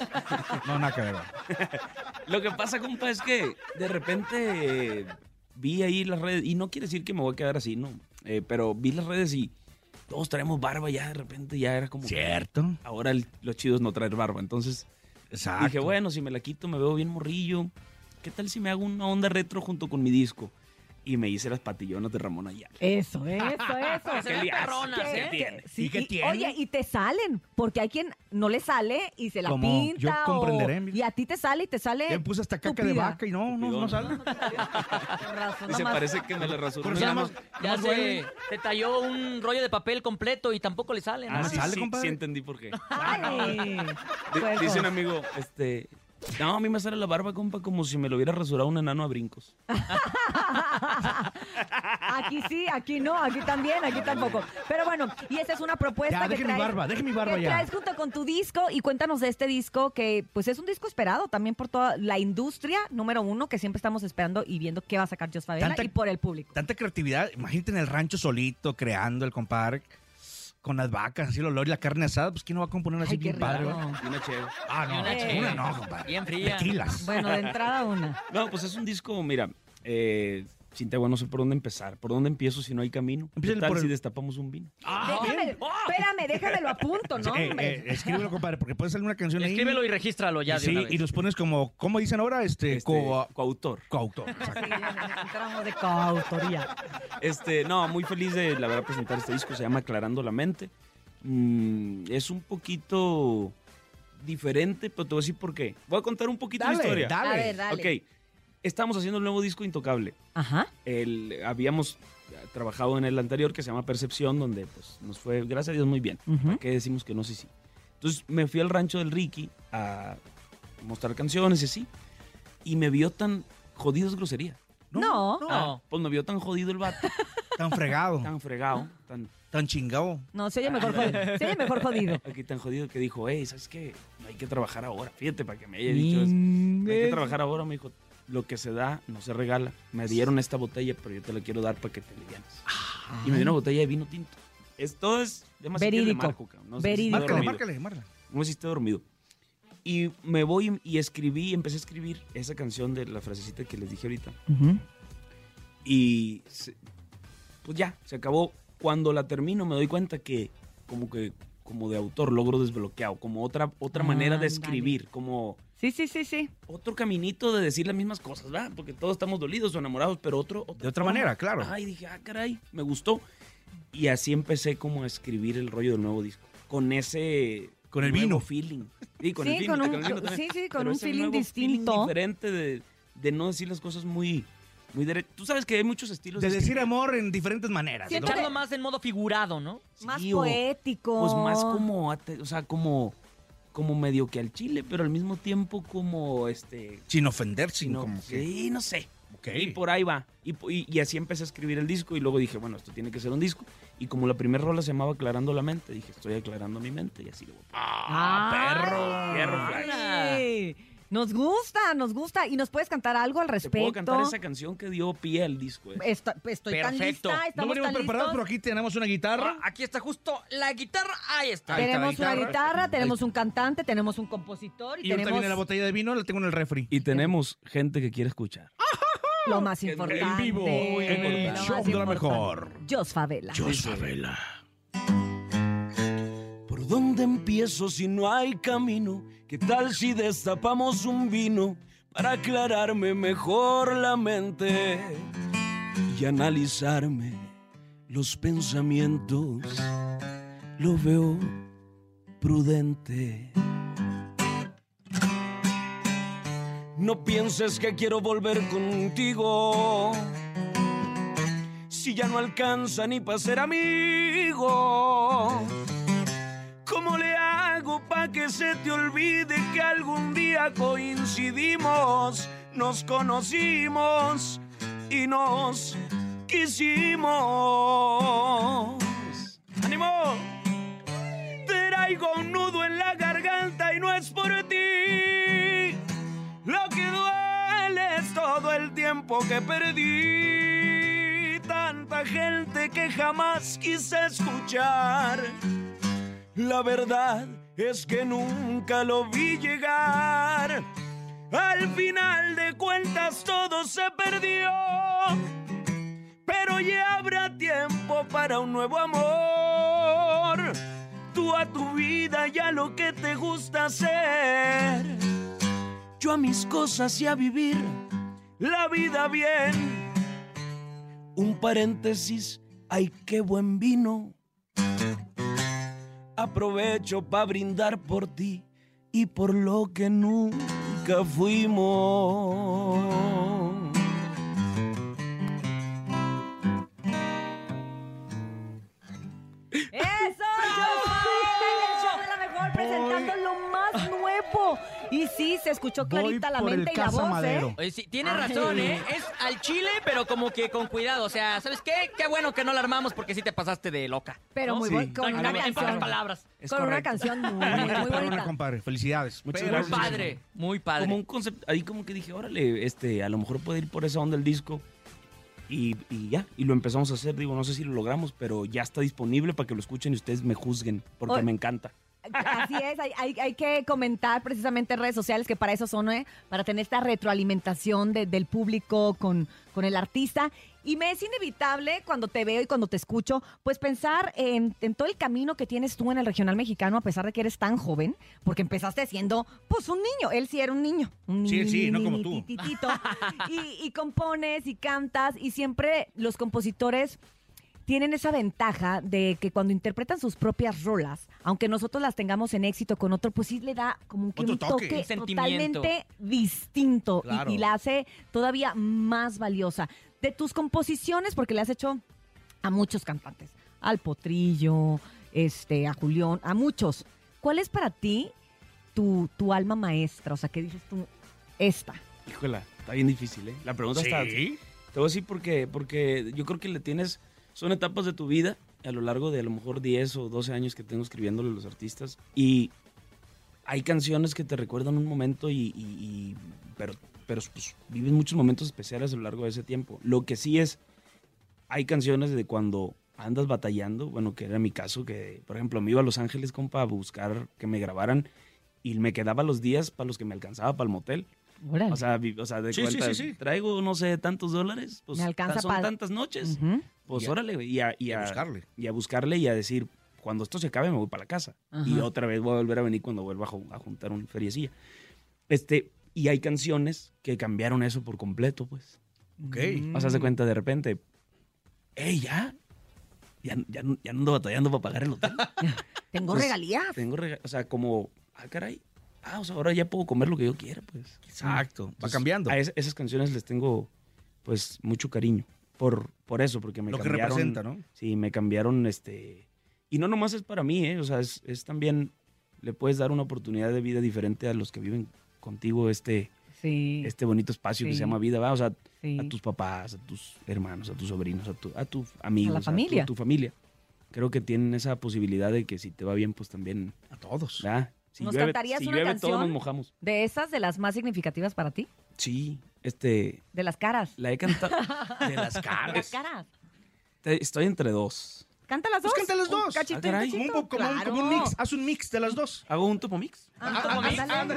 Speaker 5: No, nada que ver.
Speaker 30: Lo que pasa, compa, es que de repente vi ahí las redes, y no quiere decir que me voy a quedar así, no, Eh, pero vi las redes y todos traemos barba ya, de repente ya era como...
Speaker 5: Cierto.
Speaker 30: Ahora el- lo chido es no traer barba, entonces
Speaker 5: Exacto.
Speaker 30: dije, bueno, si me la quito me veo bien morrillo, ¿qué tal si me hago una onda retro junto con mi disco? Y me hice las patillonas de Ramón Ayala.
Speaker 4: Eso, eso, eso.
Speaker 30: Se ven
Speaker 4: ¿Qué-
Speaker 30: perronas,
Speaker 4: qué-
Speaker 30: ¿eh?
Speaker 4: qué- sí,
Speaker 5: ¿Y qué tiene?
Speaker 4: Oye, y te salen, porque hay quien no le sale y se la
Speaker 5: Como
Speaker 4: pinta.
Speaker 5: yo
Speaker 4: o-
Speaker 5: comprenderé, mira.
Speaker 4: y a ti te sale y te sale.
Speaker 5: Me puse hasta caca de vaca y no, no, no sale.
Speaker 30: Y se parece que me la rasuró.
Speaker 6: Ya, no-
Speaker 5: más-
Speaker 6: ya se, te talló un rollo de papel completo y tampoco le sale.
Speaker 30: Ah,
Speaker 6: ¿no?
Speaker 30: sí,
Speaker 5: sale,
Speaker 30: sí,
Speaker 5: compadre?
Speaker 30: sí entendí por qué.
Speaker 4: Ay.
Speaker 30: Dice un amigo, este... No, a mí me sale la barba, compa, como si me lo hubiera rasurado un enano a brincos.
Speaker 4: Aquí sí, aquí no, aquí también, aquí tampoco. Pero bueno, y esa es una propuesta
Speaker 5: Ya,
Speaker 4: que
Speaker 5: deje mi
Speaker 4: traes,
Speaker 5: barba, deje mi barba
Speaker 4: que
Speaker 5: ya.
Speaker 4: traes junto con tu disco y cuéntanos de este disco que pues es un disco esperado también por toda la industria número uno que siempre estamos esperando y viendo qué va a sacar Jos Favela
Speaker 5: Tanta-
Speaker 4: y por el público.
Speaker 5: Tanta creatividad. Imagínate en el rancho solito, creando el compadre. Con las vacas, así el olor y la carne asada, pues ¿quién no va a componer así
Speaker 4: Ay,
Speaker 5: bien padre?
Speaker 30: Y una cheve.
Speaker 5: Ah, no,
Speaker 6: una
Speaker 5: una,
Speaker 6: cheve.
Speaker 5: no, compadre.
Speaker 6: Bien fría.
Speaker 5: Tequilas.
Speaker 4: Bueno, de entrada una.
Speaker 30: No, pues es un disco, mira, eh, Cintia, no sé por dónde empezar. ¿Por dónde empiezo si no hay camino? ¿Qué tal
Speaker 5: por el-
Speaker 30: si destapamos un vino?
Speaker 4: déjame, espérame, déjame lo apunto, ¿no?
Speaker 5: Eh, eh, escríbelo, compadre, porque puede salir una canción ahí.
Speaker 6: Escríbelo y regístralo ya
Speaker 5: y,
Speaker 6: de
Speaker 5: sí,
Speaker 6: una vez.
Speaker 5: y los pones como, ¿cómo dicen ahora? Este,
Speaker 30: Este,
Speaker 5: co-
Speaker 30: coautor.
Speaker 5: coautor.
Speaker 4: Sí, de coautoría.
Speaker 30: Este, no, muy feliz de la verdad presentar este disco. Se llama Aclarando la Mente. Mm, es un poquito diferente, pero te voy a decir por qué. Voy a contar un poquito
Speaker 5: Dale,
Speaker 30: la historia.
Speaker 5: dale.
Speaker 4: A ver, dale.
Speaker 30: Ok, estamos haciendo el nuevo disco Intocable.
Speaker 4: Ajá.
Speaker 30: El, habíamos trabajado en el anterior que se llama Percepción, donde pues, nos fue, gracias a Dios, muy bien.
Speaker 4: Ujú.
Speaker 30: ¿Para qué decimos que no? Sí, sí. Entonces me fui al rancho del Ricky a mostrar canciones y así. Y me vio tan jodido es grosería.
Speaker 4: No.
Speaker 30: Ah, pues me vio tan jodido el vato,
Speaker 5: Tan fregado,
Speaker 30: tan fregado, tan
Speaker 5: tan chingado.
Speaker 4: No, se oye mejor jodido. Se oye mejor jodido.
Speaker 30: aquí tan jodido que dijo, hey, ¿sabes qué? No hay que trabajar ahora. Fíjate para que me haya dicho eso. No hay que trabajar ahora, me dijo. Lo que se da no se regala. Me dieron esta botella, pero yo te la quiero dar para que te alivianes. Y me dio una botella de vino tinto. Esto es demasiado
Speaker 4: Verídico. Verídico.
Speaker 5: Márcale,
Speaker 30: dormido.
Speaker 5: márcale, márcale.
Speaker 30: No sé si dormido. Y me voy y escribí, empecé a escribir esa canción de la frasecita que les dije ahorita. Y se- pues ya, se acabó. Cuando la termino me doy cuenta que como que como de autor logro desbloqueado, como otra otra manera de escribir, como
Speaker 4: Sí, sí, sí, sí.
Speaker 30: otro caminito de decir las mismas cosas, ¿verdad? Porque todos estamos dolidos o enamorados, pero otro,
Speaker 5: De otra manera, claro.
Speaker 30: Ay, dije, ah, caray, me gustó. Y así empecé como a escribir el rollo del nuevo disco. Con ese...
Speaker 5: Con el
Speaker 30: nuevo
Speaker 5: vino.
Speaker 30: feeling. Sí, con
Speaker 4: Sí,
Speaker 30: el vino.
Speaker 4: con un-
Speaker 30: el
Speaker 4: sí, sí, con
Speaker 30: Pero
Speaker 4: un
Speaker 30: ese
Speaker 4: feeling
Speaker 30: nuevo
Speaker 4: distinto.
Speaker 30: diferente de, de no decir las cosas muy... muy derechas. Tú sabes que hay muchos estilos.
Speaker 5: De decir amor en diferentes maneras.
Speaker 4: Siento
Speaker 5: ¿no?
Speaker 6: Echarlo más en modo figurado, ¿no?
Speaker 4: Más
Speaker 30: Sí, o-
Speaker 4: poético.
Speaker 30: Pues más como, o sea, como, como medio que al chile, pero al mismo tiempo como, este...
Speaker 5: Sin ofender, sin
Speaker 30: no,
Speaker 5: como que.
Speaker 30: Sí, no sé.
Speaker 5: Ok.
Speaker 30: Y por ahí va. Y, po- y- y así empecé a escribir el disco y luego dije, bueno, esto tiene que ser un disco. Y como la primera rola se llamaba Aclarando la Mente, dije, estoy aclarando mi mente y así le voy.
Speaker 4: ¡Ah,
Speaker 30: perro! Perro,
Speaker 4: Ay, Nos gusta, nos gusta. ¿Y nos puedes cantar algo al
Speaker 30: Te
Speaker 4: respecto?
Speaker 30: puedo cantar esa canción que dio pie al disco. eh.
Speaker 4: Esto- estoy tan
Speaker 6: Perfecto.
Speaker 4: lista,
Speaker 5: No
Speaker 4: estamos
Speaker 5: venimos
Speaker 4: tan
Speaker 5: preparados,
Speaker 4: listos.
Speaker 5: pero aquí tenemos una guitarra.
Speaker 6: Ah, aquí está justo la guitarra. Ahí está.
Speaker 5: Ahí está la
Speaker 4: Tenemos una
Speaker 5: guitarra.
Speaker 4: guitarra, tenemos un cantante, tenemos un compositor y,
Speaker 5: Y ahorita
Speaker 4: tenemos
Speaker 5: viene la botella de vino, la tengo en el refri.
Speaker 30: Y tenemos gente que quiere escuchar.
Speaker 4: lo más
Speaker 30: En
Speaker 4: importante.
Speaker 5: vivo, en el
Speaker 4: lo
Speaker 5: show de la
Speaker 4: importante.
Speaker 5: mejor.
Speaker 4: Jos Favela.
Speaker 5: Jos Favela.
Speaker 7: ¿Por dónde empiezo si no hay camino? ¿Qué tal si destapamos un vino
Speaker 30: para aclararme mejor la mente y analizarme los pensamientos. Lo veo prudente. No pienses que quiero volver contigo. Si ya no alcanza ni para ser amigo. ¿Cómo le hago para que se te olvide que algún día coincidimos, nos conocimos y nos quisimos? ¡Ánimo! Traigo un nudo en la garganta y no es por ti. Lo que duele es todo el tiempo que perdí. Tanta gente que jamás quise escuchar. La verdad es que nunca lo vi llegar. Al final de cuentas todo se perdió. Pero ya habrá tiempo para un nuevo amor. Tú a tu vida y a lo que te gusta hacer. Yo a mis cosas y a vivir la vida bien. Un paréntesis, ay, qué buen vino. Aprovecho para brindar por ti y por lo que nunca fuimos.
Speaker 4: Y sí, se escuchó clarita la mente y la voz, ¿eh?
Speaker 6: Oye, sí, tienes
Speaker 4: Ay.
Speaker 6: razón, ¿eh? Es al chile, pero como que con cuidado. O sea, ¿sabes qué? Qué bueno que no la armamos porque sí te pasaste de loca.
Speaker 4: Pero
Speaker 6: ¿no?
Speaker 4: muy buen- con una
Speaker 6: Exactamente, En pocas
Speaker 4: canción.
Speaker 6: palabras.
Speaker 4: Con una canción muy, muy bonita.
Speaker 5: compadre. Felicidades.
Speaker 30: Muchas
Speaker 6: Muy
Speaker 30: gracias.
Speaker 6: padre, muy padre.
Speaker 30: Como un concepto, ahí como que dije, órale, este, a lo mejor puede ir por esa onda el disco. Y, y ya, y lo empezamos a hacer, digo, no sé si lo logramos, pero ya está disponible para que lo escuchen y ustedes me juzguen, porque
Speaker 4: Oye.
Speaker 30: me encanta.
Speaker 4: Así es, hay, hay- hay que comentar precisamente en redes sociales que para eso son, ¿eh? para tener esta retroalimentación de- del público con, con el artista. Y me es inevitable cuando te veo y cuando te escucho, pues pensar en, en todo el camino que tienes tú en el regional mexicano, a pesar de que eres tan joven, porque empezaste siendo, pues, un niño. Él sí era un niño. Un
Speaker 5: Sí, sí, no
Speaker 4: ni-
Speaker 5: como tú.
Speaker 4: y, y compones y cantas y siempre los compositores tienen esa ventaja de que cuando interpretan sus propias rolas, aunque nosotros las tengamos en éxito con otro, pues sí le da como que un
Speaker 6: toque.
Speaker 4: totalmente distinto y-
Speaker 6: Claro.
Speaker 4: y, la hace todavía más valiosa. De tus composiciones, porque le has hecho a muchos cantantes, al Potrillo, este, a Julián, a muchos. ¿Cuál es para ti tu, tu alma maestra? O sea, ¿qué dices tú? Esta.
Speaker 30: Híjola, está bien difícil, ¿eh? La pregunta está...
Speaker 5: ¿Sí?
Speaker 30: Te voy a decir porque, porque yo creo que le tienes... Son etapas de tu vida a lo largo de a lo mejor 10 o 12 años que tengo escribiéndole a los artistas y hay canciones que te recuerdan un momento y... y- y- pero pero pues, vives muchos momentos especiales a lo largo de ese tiempo. Lo que sí es, hay canciones de cuando andas batallando, bueno, que era mi caso, que por ejemplo me iba a Los Ángeles, compa, a buscar que me grabaran y me quedaba los días para los que me alcanzaba para el motel.
Speaker 4: Órale.
Speaker 30: O sea, vi- o sea, de
Speaker 5: Sí, sí,
Speaker 30: cuenta,
Speaker 5: sí, sí.
Speaker 30: traigo, no sé, tantos dólares, pues
Speaker 4: Me alcanza
Speaker 30: son
Speaker 4: pa-
Speaker 30: tantas noches.
Speaker 4: Ujú.
Speaker 30: Pues
Speaker 5: Y a-
Speaker 30: órale, y a, y
Speaker 5: y a
Speaker 30: a-
Speaker 5: buscarle.
Speaker 30: Y a buscarle y a decir, cuando esto se acabe me voy para la casa. Y otra vez voy a volver a venir cuando vuelva a, ju- a juntar un feriecilla. Este, y hay canciones que cambiaron eso por completo, pues.
Speaker 5: Ok.
Speaker 30: O sea, se cuenta de repente, ¡Ey, ya! Ya, ya, no- ya ando batallando para pagar el hotel.
Speaker 4: Tengo
Speaker 30: Pues,
Speaker 4: regalías.
Speaker 30: Tengo rega- O sea, como, ah, caray. Ah, o sea, ahora ya puedo comer lo que yo quiera, pues.
Speaker 5: Exacto. Va cambiando.
Speaker 30: A es- esas canciones les tengo, pues, mucho cariño. Por, por eso, porque me
Speaker 5: Lo que
Speaker 30: cambiaron.
Speaker 5: representa, ¿no?
Speaker 30: Sí, me cambiaron, este... Y no nomás es para mí, ¿eh? O sea, es, es también... Le puedes dar una oportunidad de vida diferente a los que viven contigo este,
Speaker 4: Sí.
Speaker 30: este bonito espacio que se llama vida, ¿va? O sea,
Speaker 4: Sí.
Speaker 30: a tus papás, a tus hermanos, a tus sobrinos, a tu, a tu amigos.
Speaker 4: A la familia.
Speaker 30: tu, tu familia. Creo que tienen esa posibilidad de que si te va bien, pues también...
Speaker 5: A todos.
Speaker 30: ¿verdad? Si
Speaker 4: ¿Nos
Speaker 30: llueve,
Speaker 4: cantarías
Speaker 30: si
Speaker 4: una
Speaker 30: llueve,
Speaker 4: canción?
Speaker 30: todos nos mojamos.
Speaker 4: De esas, de las más significativas para ti.
Speaker 30: Sí, este...
Speaker 4: De las caras.
Speaker 30: La he cantado...
Speaker 5: De las
Speaker 4: Las
Speaker 5: caras.
Speaker 4: caras.
Speaker 30: Te- Estoy entre dos.
Speaker 4: Canta las dos.
Speaker 5: Pues canta las dos.
Speaker 4: cachito,
Speaker 30: Ah, caray.
Speaker 4: un
Speaker 5: Como como un- como un
Speaker 4: Claro.
Speaker 5: mix. Haz un mix de las dos.
Speaker 30: ¿Hago un topo mix?
Speaker 4: Ah,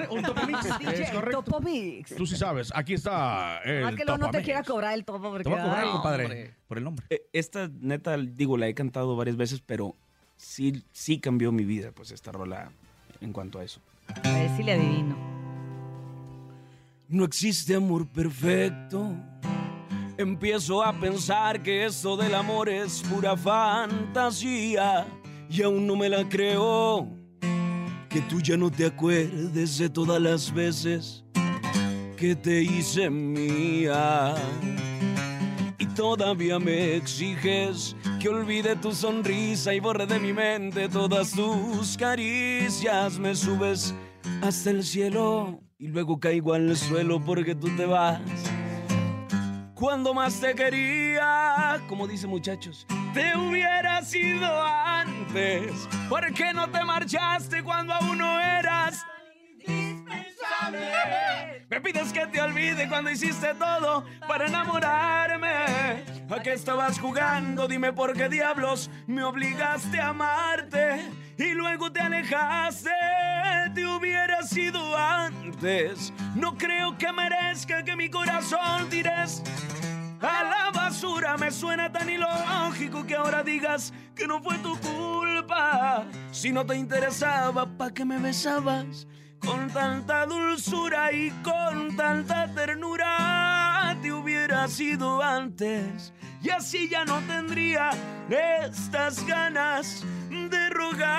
Speaker 5: un topo mix.
Speaker 4: DJ,
Speaker 5: Es correcto.
Speaker 4: Topo Mix.
Speaker 5: Tú sí sabes. Aquí está el
Speaker 4: Ah, que no te quiera cobrar el topo porque
Speaker 5: Te voy a cobrar, compadre.
Speaker 4: hombre.
Speaker 5: Por el nombre.
Speaker 30: Eh, Esta, neta, digo, la he cantado varias veces, pero sí, sí cambió mi vida, pues, esta rola en cuanto a eso.
Speaker 4: A ver si le adivino.
Speaker 30: No existe amor perfecto. Empiezo a pensar que esto del amor es pura fantasía y aún no me la creo. Que tú ya no te acuerdes de todas las veces que te hice mía. Y todavía me exiges que olvide tu sonrisa y borre de mi mente todas tus caricias. Me subes hasta el cielo y luego caigo al suelo porque tú te vas. Cuando más te quería, como dice muchachos, te hubiera sido antes. ¿Por qué no te marchaste cuando aún no me pides que te olvide cuando hiciste todo para enamorarme. ¿A qué estabas jugando? Dime por qué diablos me obligaste a amarte y luego te alejaste. Te hubiera sido antes. No creo que merezca que mi corazón tires a la basura. Me suena tan ilógico que ahora digas que no fue tu culpa. Si no te interesaba, ¿pa' qué me besabas? Con tanta dulzura y con tanta ternura te hubiera sido antes y así ya no tendría estas ganas de rogarte.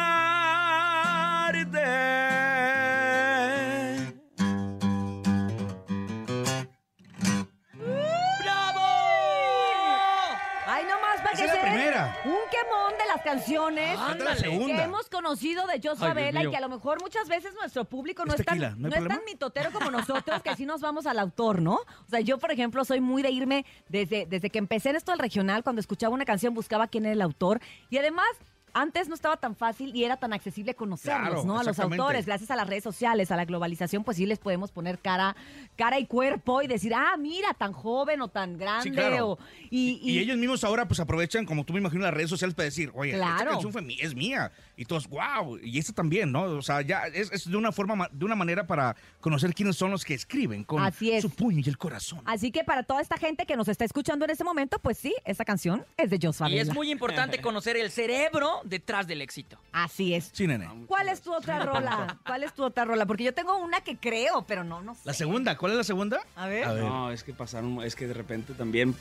Speaker 4: De las canciones
Speaker 5: Ándale. segunda.
Speaker 4: que hemos conocido de Jos Favela y que a lo mejor muchas veces nuestro público no
Speaker 5: ¿Es
Speaker 4: es, tan?
Speaker 5: ¿No
Speaker 4: es tan mitotero como nosotros, que así nos vamos al autor, ¿no? O sea, yo, por ejemplo, soy muy de irme desde, desde que empecé en esto del regional, cuando escuchaba una canción buscaba quién era el autor y además... Antes no estaba tan fácil y era tan accesible conocerlos,
Speaker 5: Claro,
Speaker 4: ¿no? A los autores, gracias a las redes sociales, a la globalización, pues sí les podemos poner cara, cara y cuerpo y decir, ah, mira, tan joven o tan grande.
Speaker 5: Sí, claro.
Speaker 4: o- y,
Speaker 5: Y, ellos mismos ahora pues aprovechan, como tú me imagino, las redes sociales para decir, oye, esta
Speaker 4: Claro.
Speaker 5: canción fue mi- es mía. Y todos, wow, y esta también, ¿no? O sea, ya es, es de una forma, ma- de una manera para conocer quiénes son los que escriben con
Speaker 4: Así es.
Speaker 5: su puño y el corazón.
Speaker 4: Así que para toda esta gente que nos está escuchando en este momento, pues sí, esta canción es de Jos
Speaker 6: Y es muy importante conocer el cerebro detrás del éxito.
Speaker 4: Así es.
Speaker 5: Sí, nene.
Speaker 4: ¿Cuál es tu otra rola? ¿Cuál es tu otra rola? Porque yo tengo una que creo, pero no, no sé.
Speaker 5: La segunda, ¿cuál es la segunda?
Speaker 4: A ver.
Speaker 31: No, es que pasaron, es que de repente también,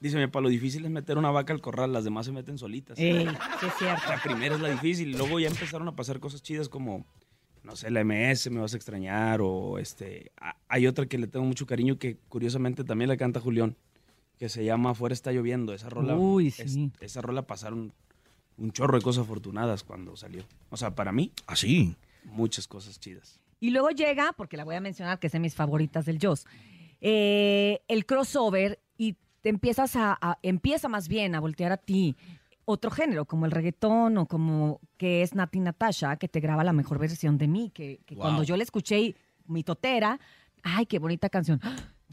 Speaker 31: dice mi papá, lo difícil es meter una vaca al corral, las demás se meten solitas.
Speaker 4: Ey, sí es cierto.
Speaker 31: La primera es la difícil, luego ya empezaron a pasar cosas chidas como, no sé, la MS, me vas a extrañar, o este, a- hay otra que le tengo mucho cariño que curiosamente también la canta Julián, que se llama Afuera está lloviendo, esa rola,
Speaker 4: Uy,
Speaker 31: es-
Speaker 4: sí.
Speaker 31: esa rola pasaron un chorro de cosas afortunadas cuando salió. O sea, para mí,
Speaker 5: Así.
Speaker 31: muchas cosas chidas.
Speaker 4: Y luego llega, porque la voy a mencionar, que es de mis favoritas del Joss, eh, el crossover y te empiezas a, a- empieza más bien a voltear a ti otro género, como el reggaetón o como que es Nati Natasha, que te graba la mejor versión de mí, que, que
Speaker 5: Wow.
Speaker 4: cuando yo la escuché, y mi totera, ay, qué bonita canción.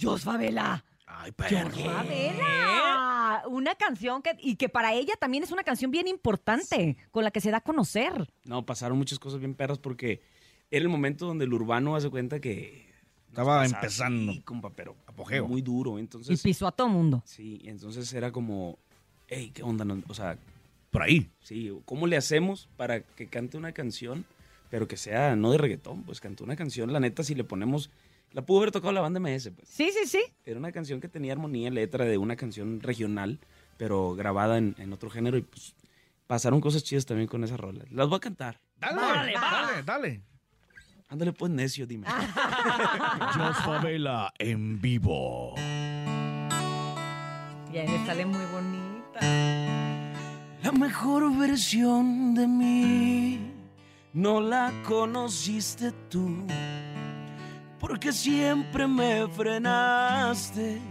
Speaker 4: ¡Jos Favela!
Speaker 5: Ay,
Speaker 4: ¡Jos
Speaker 5: perro.
Speaker 4: Favela! Una canción que, y que para ella también es una canción bien importante, con la que se da a conocer.
Speaker 31: No, pasaron muchas cosas bien perras porque era el momento donde el urbano hace cuenta que...
Speaker 5: Estaba empezando.
Speaker 31: así, compa, pero
Speaker 5: Apogeo.
Speaker 31: muy duro.
Speaker 4: Y
Speaker 31: Entonces,
Speaker 4: pisó a todo mundo.
Speaker 31: sí, entonces era como, hey, ¿qué onda? No- O sea,
Speaker 5: Por ahí.
Speaker 31: sí, ¿cómo le hacemos para que cante una canción, pero que sea no de reggaetón? Pues cantó una canción, la neta, si le ponemos... La pudo haber tocado la banda MS, pues.
Speaker 4: Sí, sí, sí.
Speaker 31: Era una canción que tenía armonía, letra de una canción regional, pero grabada en, en otro género y pues pasaron cosas chidas también con esa rola. Las voy a cantar.
Speaker 5: Dale,
Speaker 4: Vale,
Speaker 5: dale, dale.
Speaker 31: Ándale pues necio, dime.
Speaker 5: Jos Favela en vivo.
Speaker 4: Y ahí le sale muy bonita.
Speaker 30: La mejor versión de mí no la conociste tú, porque siempre me frenaste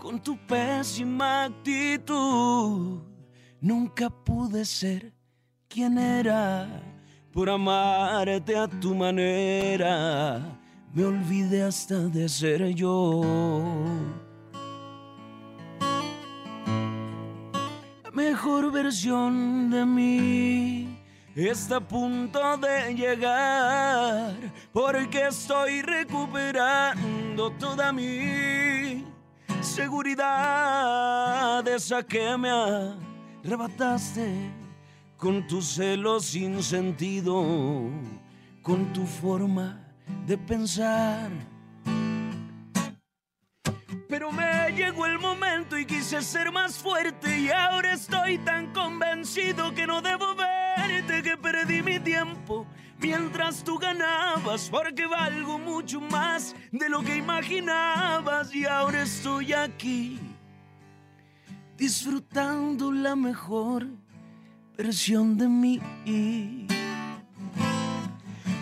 Speaker 30: con tu pésima actitud. Nunca pude ser quien era por amarte a tu manera. Me olvidé hasta de ser yo. La mejor versión de mí está a punto de llegar porque estoy recuperando toda mi seguridad esa que me arrebataste con tus celos sin sentido con tu forma de pensar. Llegó el momento y quise ser más fuerte y ahora estoy tan convencido que no debo que perdí mi tiempo mientras tú ganabas porque valgo mucho más de lo que imaginabas y ahora estoy aquí disfrutando la mejor versión de mí.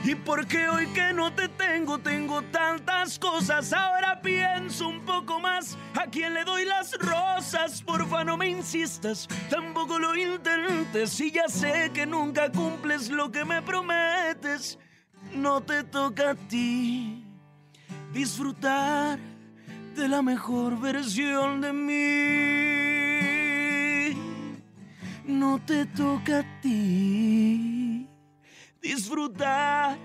Speaker 30: Y porque hoy que no te tengo, tengo tantas cosas. Ahora pienso un poco más a quién le doy las rosas. Porfa, no me insistas, tampoco lo intentes. Y ya sé que nunca cumples lo que me prometes. No te toca a ti disfrutar de la mejor versión de mí. No te toca a ti disfrutar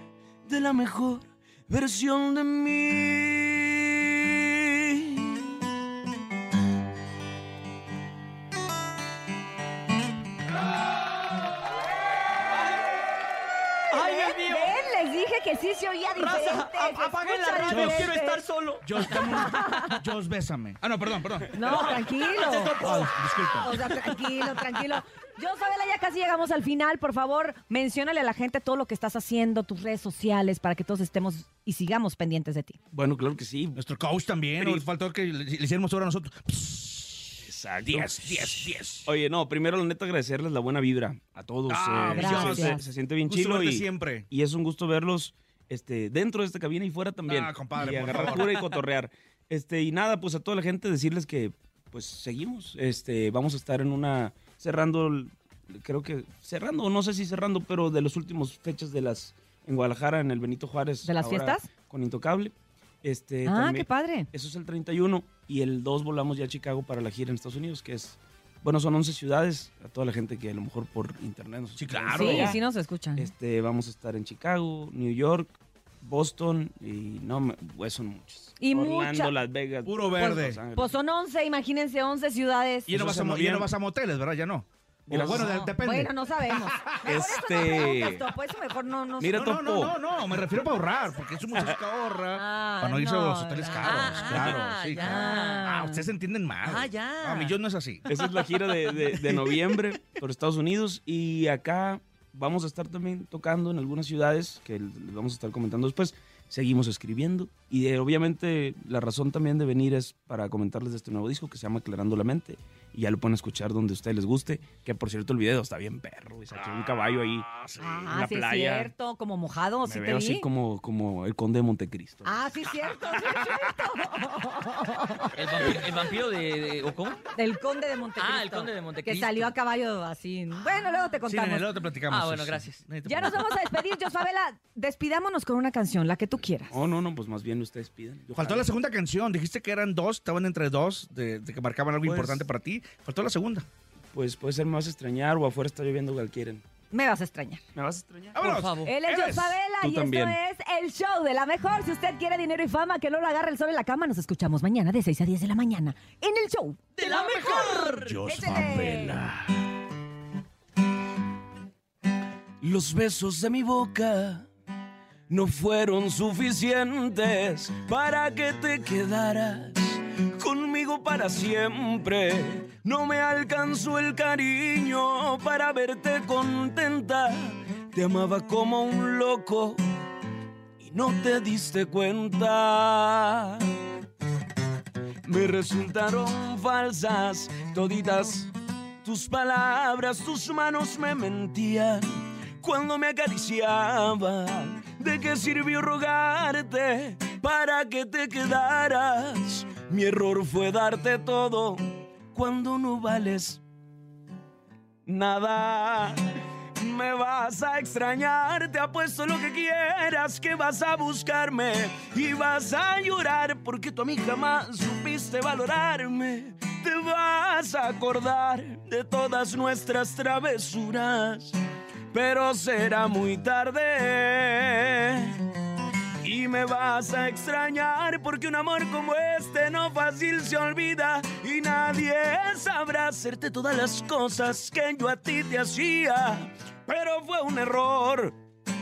Speaker 30: de la mejor versión de mí.
Speaker 6: ¡Ay, Dios mío!
Speaker 4: Ven, les dije que sí se oía diferente.
Speaker 6: Raza, a-
Speaker 4: se
Speaker 6: apaguen la
Speaker 4: escucha
Speaker 6: radio,
Speaker 4: diferente.
Speaker 6: quiero estar solo.
Speaker 5: Jos, dame un- Jos, bésame. Ah, no, perdón, perdón.
Speaker 4: No, tranquilo.
Speaker 5: Disculpa.
Speaker 4: O sea, tranquilo, tranquilo. Yo, Sabela, ya casi llegamos al final. Por favor, menciónale a la gente todo lo que estás haciendo, tus redes sociales, para que todos estemos y sigamos pendientes de ti.
Speaker 31: Bueno, claro que sí.
Speaker 5: Nuestro coach también. Nos faltó que le, le hiciéramos ahora a nosotros.
Speaker 31: Exacto.
Speaker 5: 10, 10, 10.
Speaker 31: Oye, no, primero la neta agradecerles la buena vibra a todos.
Speaker 5: Ah,
Speaker 31: eh,
Speaker 5: gracias.
Speaker 31: Se, se siente bien chido y,
Speaker 5: siempre.
Speaker 31: y es un gusto verlos este, dentro de esta cabina y fuera también.
Speaker 5: Ah, compadre,
Speaker 31: y
Speaker 5: por
Speaker 31: agarrar
Speaker 5: favor.
Speaker 31: cura y cotorrear. Este, y nada, pues a toda la gente decirles que pues seguimos. Este, vamos a estar en una cerrando el- creo que cerrando, no sé si cerrando, pero de los últimos fechas de las en Guadalajara en el Benito Juárez.
Speaker 4: ¿De las
Speaker 31: ahora
Speaker 4: fiestas?
Speaker 31: Con Intocable. Este,
Speaker 4: Ah,
Speaker 31: también-
Speaker 4: qué padre.
Speaker 31: Eso es el 31 y el 2 volamos ya a Chicago para la gira en Estados Unidos, que es bueno, son 11 ciudades, a toda la gente que a lo mejor por internet nos
Speaker 5: Sí,
Speaker 31: escucha
Speaker 5: claro.
Speaker 31: por
Speaker 4: Sí, sí nos escuchan.
Speaker 31: Este, vamos a estar en Chicago, New York, Boston y no, me- pues son muchos.
Speaker 4: Y
Speaker 31: Orlando,
Speaker 4: mucha-
Speaker 31: Las Vegas.
Speaker 5: Puro verde.
Speaker 4: Pues son 11, imagínense, 11 ciudades.
Speaker 5: Y ya no,
Speaker 31: Eso
Speaker 5: vas a, ya no vas a moteles, ¿verdad? Ya no.
Speaker 31: Gracias.
Speaker 5: bueno, de-
Speaker 4: No,
Speaker 5: depende.
Speaker 4: Bueno, no sabemos. Mejor eso
Speaker 31: Este-
Speaker 4: no Topo, eso mejor no, no
Speaker 31: Mira,
Speaker 5: no,
Speaker 31: Topo.
Speaker 5: no, no, no, me refiero para ahorrar, porque es un muchacho que ahorra
Speaker 4: Ah,
Speaker 5: para no irse a los hoteles
Speaker 4: ya.
Speaker 5: caros.
Speaker 6: Ah,
Speaker 5: claro,
Speaker 6: ya,
Speaker 5: sí,
Speaker 6: ya.
Speaker 5: claro. Ah, ustedes entienden mal.
Speaker 6: Ah, ya.
Speaker 5: A mí yo no es así.
Speaker 31: Esa es la gira de, de- de noviembre por Estados Unidos y acá vamos a estar también tocando en algunas ciudades que les vamos a estar comentando después. Seguimos escribiendo y eh, obviamente la razón también de venir es para comentarles de este nuevo disco que se llama Aclarando la Mente y ya lo pueden escuchar donde a ustedes les guste, que por cierto el video está bien perro y saqué un caballo ahí
Speaker 4: Ah,
Speaker 31: en la
Speaker 4: sí es
Speaker 31: playa.
Speaker 4: cierto, como mojado,
Speaker 31: Me
Speaker 4: sí te vi.
Speaker 31: como, como el conde de Montecristo.
Speaker 4: Ah, sí es cierto, sí es cierto.
Speaker 6: ¿El vampiro, el vampiro de, de- ¿O cómo?
Speaker 4: Del conde de Montecristo.
Speaker 6: Ah, el conde de Montecristo.
Speaker 4: Que salió a caballo así. Bueno, luego te
Speaker 5: Sí,
Speaker 4: contamos.
Speaker 5: nene, luego te platicamos.
Speaker 6: Ah, bueno,
Speaker 5: Sí, sí.
Speaker 6: gracias.
Speaker 4: Ya nos vamos a despedir, Josabela. Despidámonos con una canción, la que tú quieras.
Speaker 31: Oh, no, no, pues más bien ustedes piden. Yo
Speaker 5: Faltó la segunda canción. Dijiste que eran dos, estaban entre dos, de, de que marcaban algo
Speaker 31: Pues-
Speaker 5: importante para ti. Faltó la segunda.
Speaker 31: Pues puede ser me vas a extrañar o afuera está lloviendo cualquiera.
Speaker 4: Me vas a extrañar.
Speaker 31: ¿Me vas a extrañar?
Speaker 6: Por
Speaker 5: ¡Vámonos!
Speaker 6: favor.
Speaker 4: Él es. Josabela
Speaker 31: Tú
Speaker 4: y
Speaker 31: también.
Speaker 4: esto es el show de la mejor. Si usted quiere dinero y fama, que no lo agarre el sol en la cama. Nos escuchamos mañana de 6 a 10 de la mañana en el show
Speaker 6: ¡De la mejor!
Speaker 4: Échale.
Speaker 30: Los besos de mi boca no fueron suficientes para que te quedaras conmigo para siempre. No me alcanzó el cariño para verte contenta. Te amaba como un loco y no te diste cuenta. Me resultaron falsas toditas tus palabras, tus manos me mentían cuando me acariciaban. ¿De qué sirvió rogarte para que te quedaras? Mi error fue darte todo cuando no vales nada. Me vas a extrañar, te apuesto lo que quieras, que vas a buscarme y vas a llorar porque tú a mí jamás supiste valorarme. Te vas a acordar de todas nuestras travesuras, pero será muy tarde. Y me vas a extrañar porque un amor como este no fácil se olvida y nadie sabrá hacerte todas las cosas que yo a ti te hacía. Pero fue un error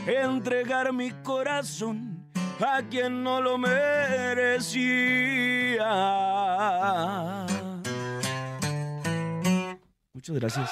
Speaker 30: entregar mi corazón a quien no lo merecía. Muchas gracias.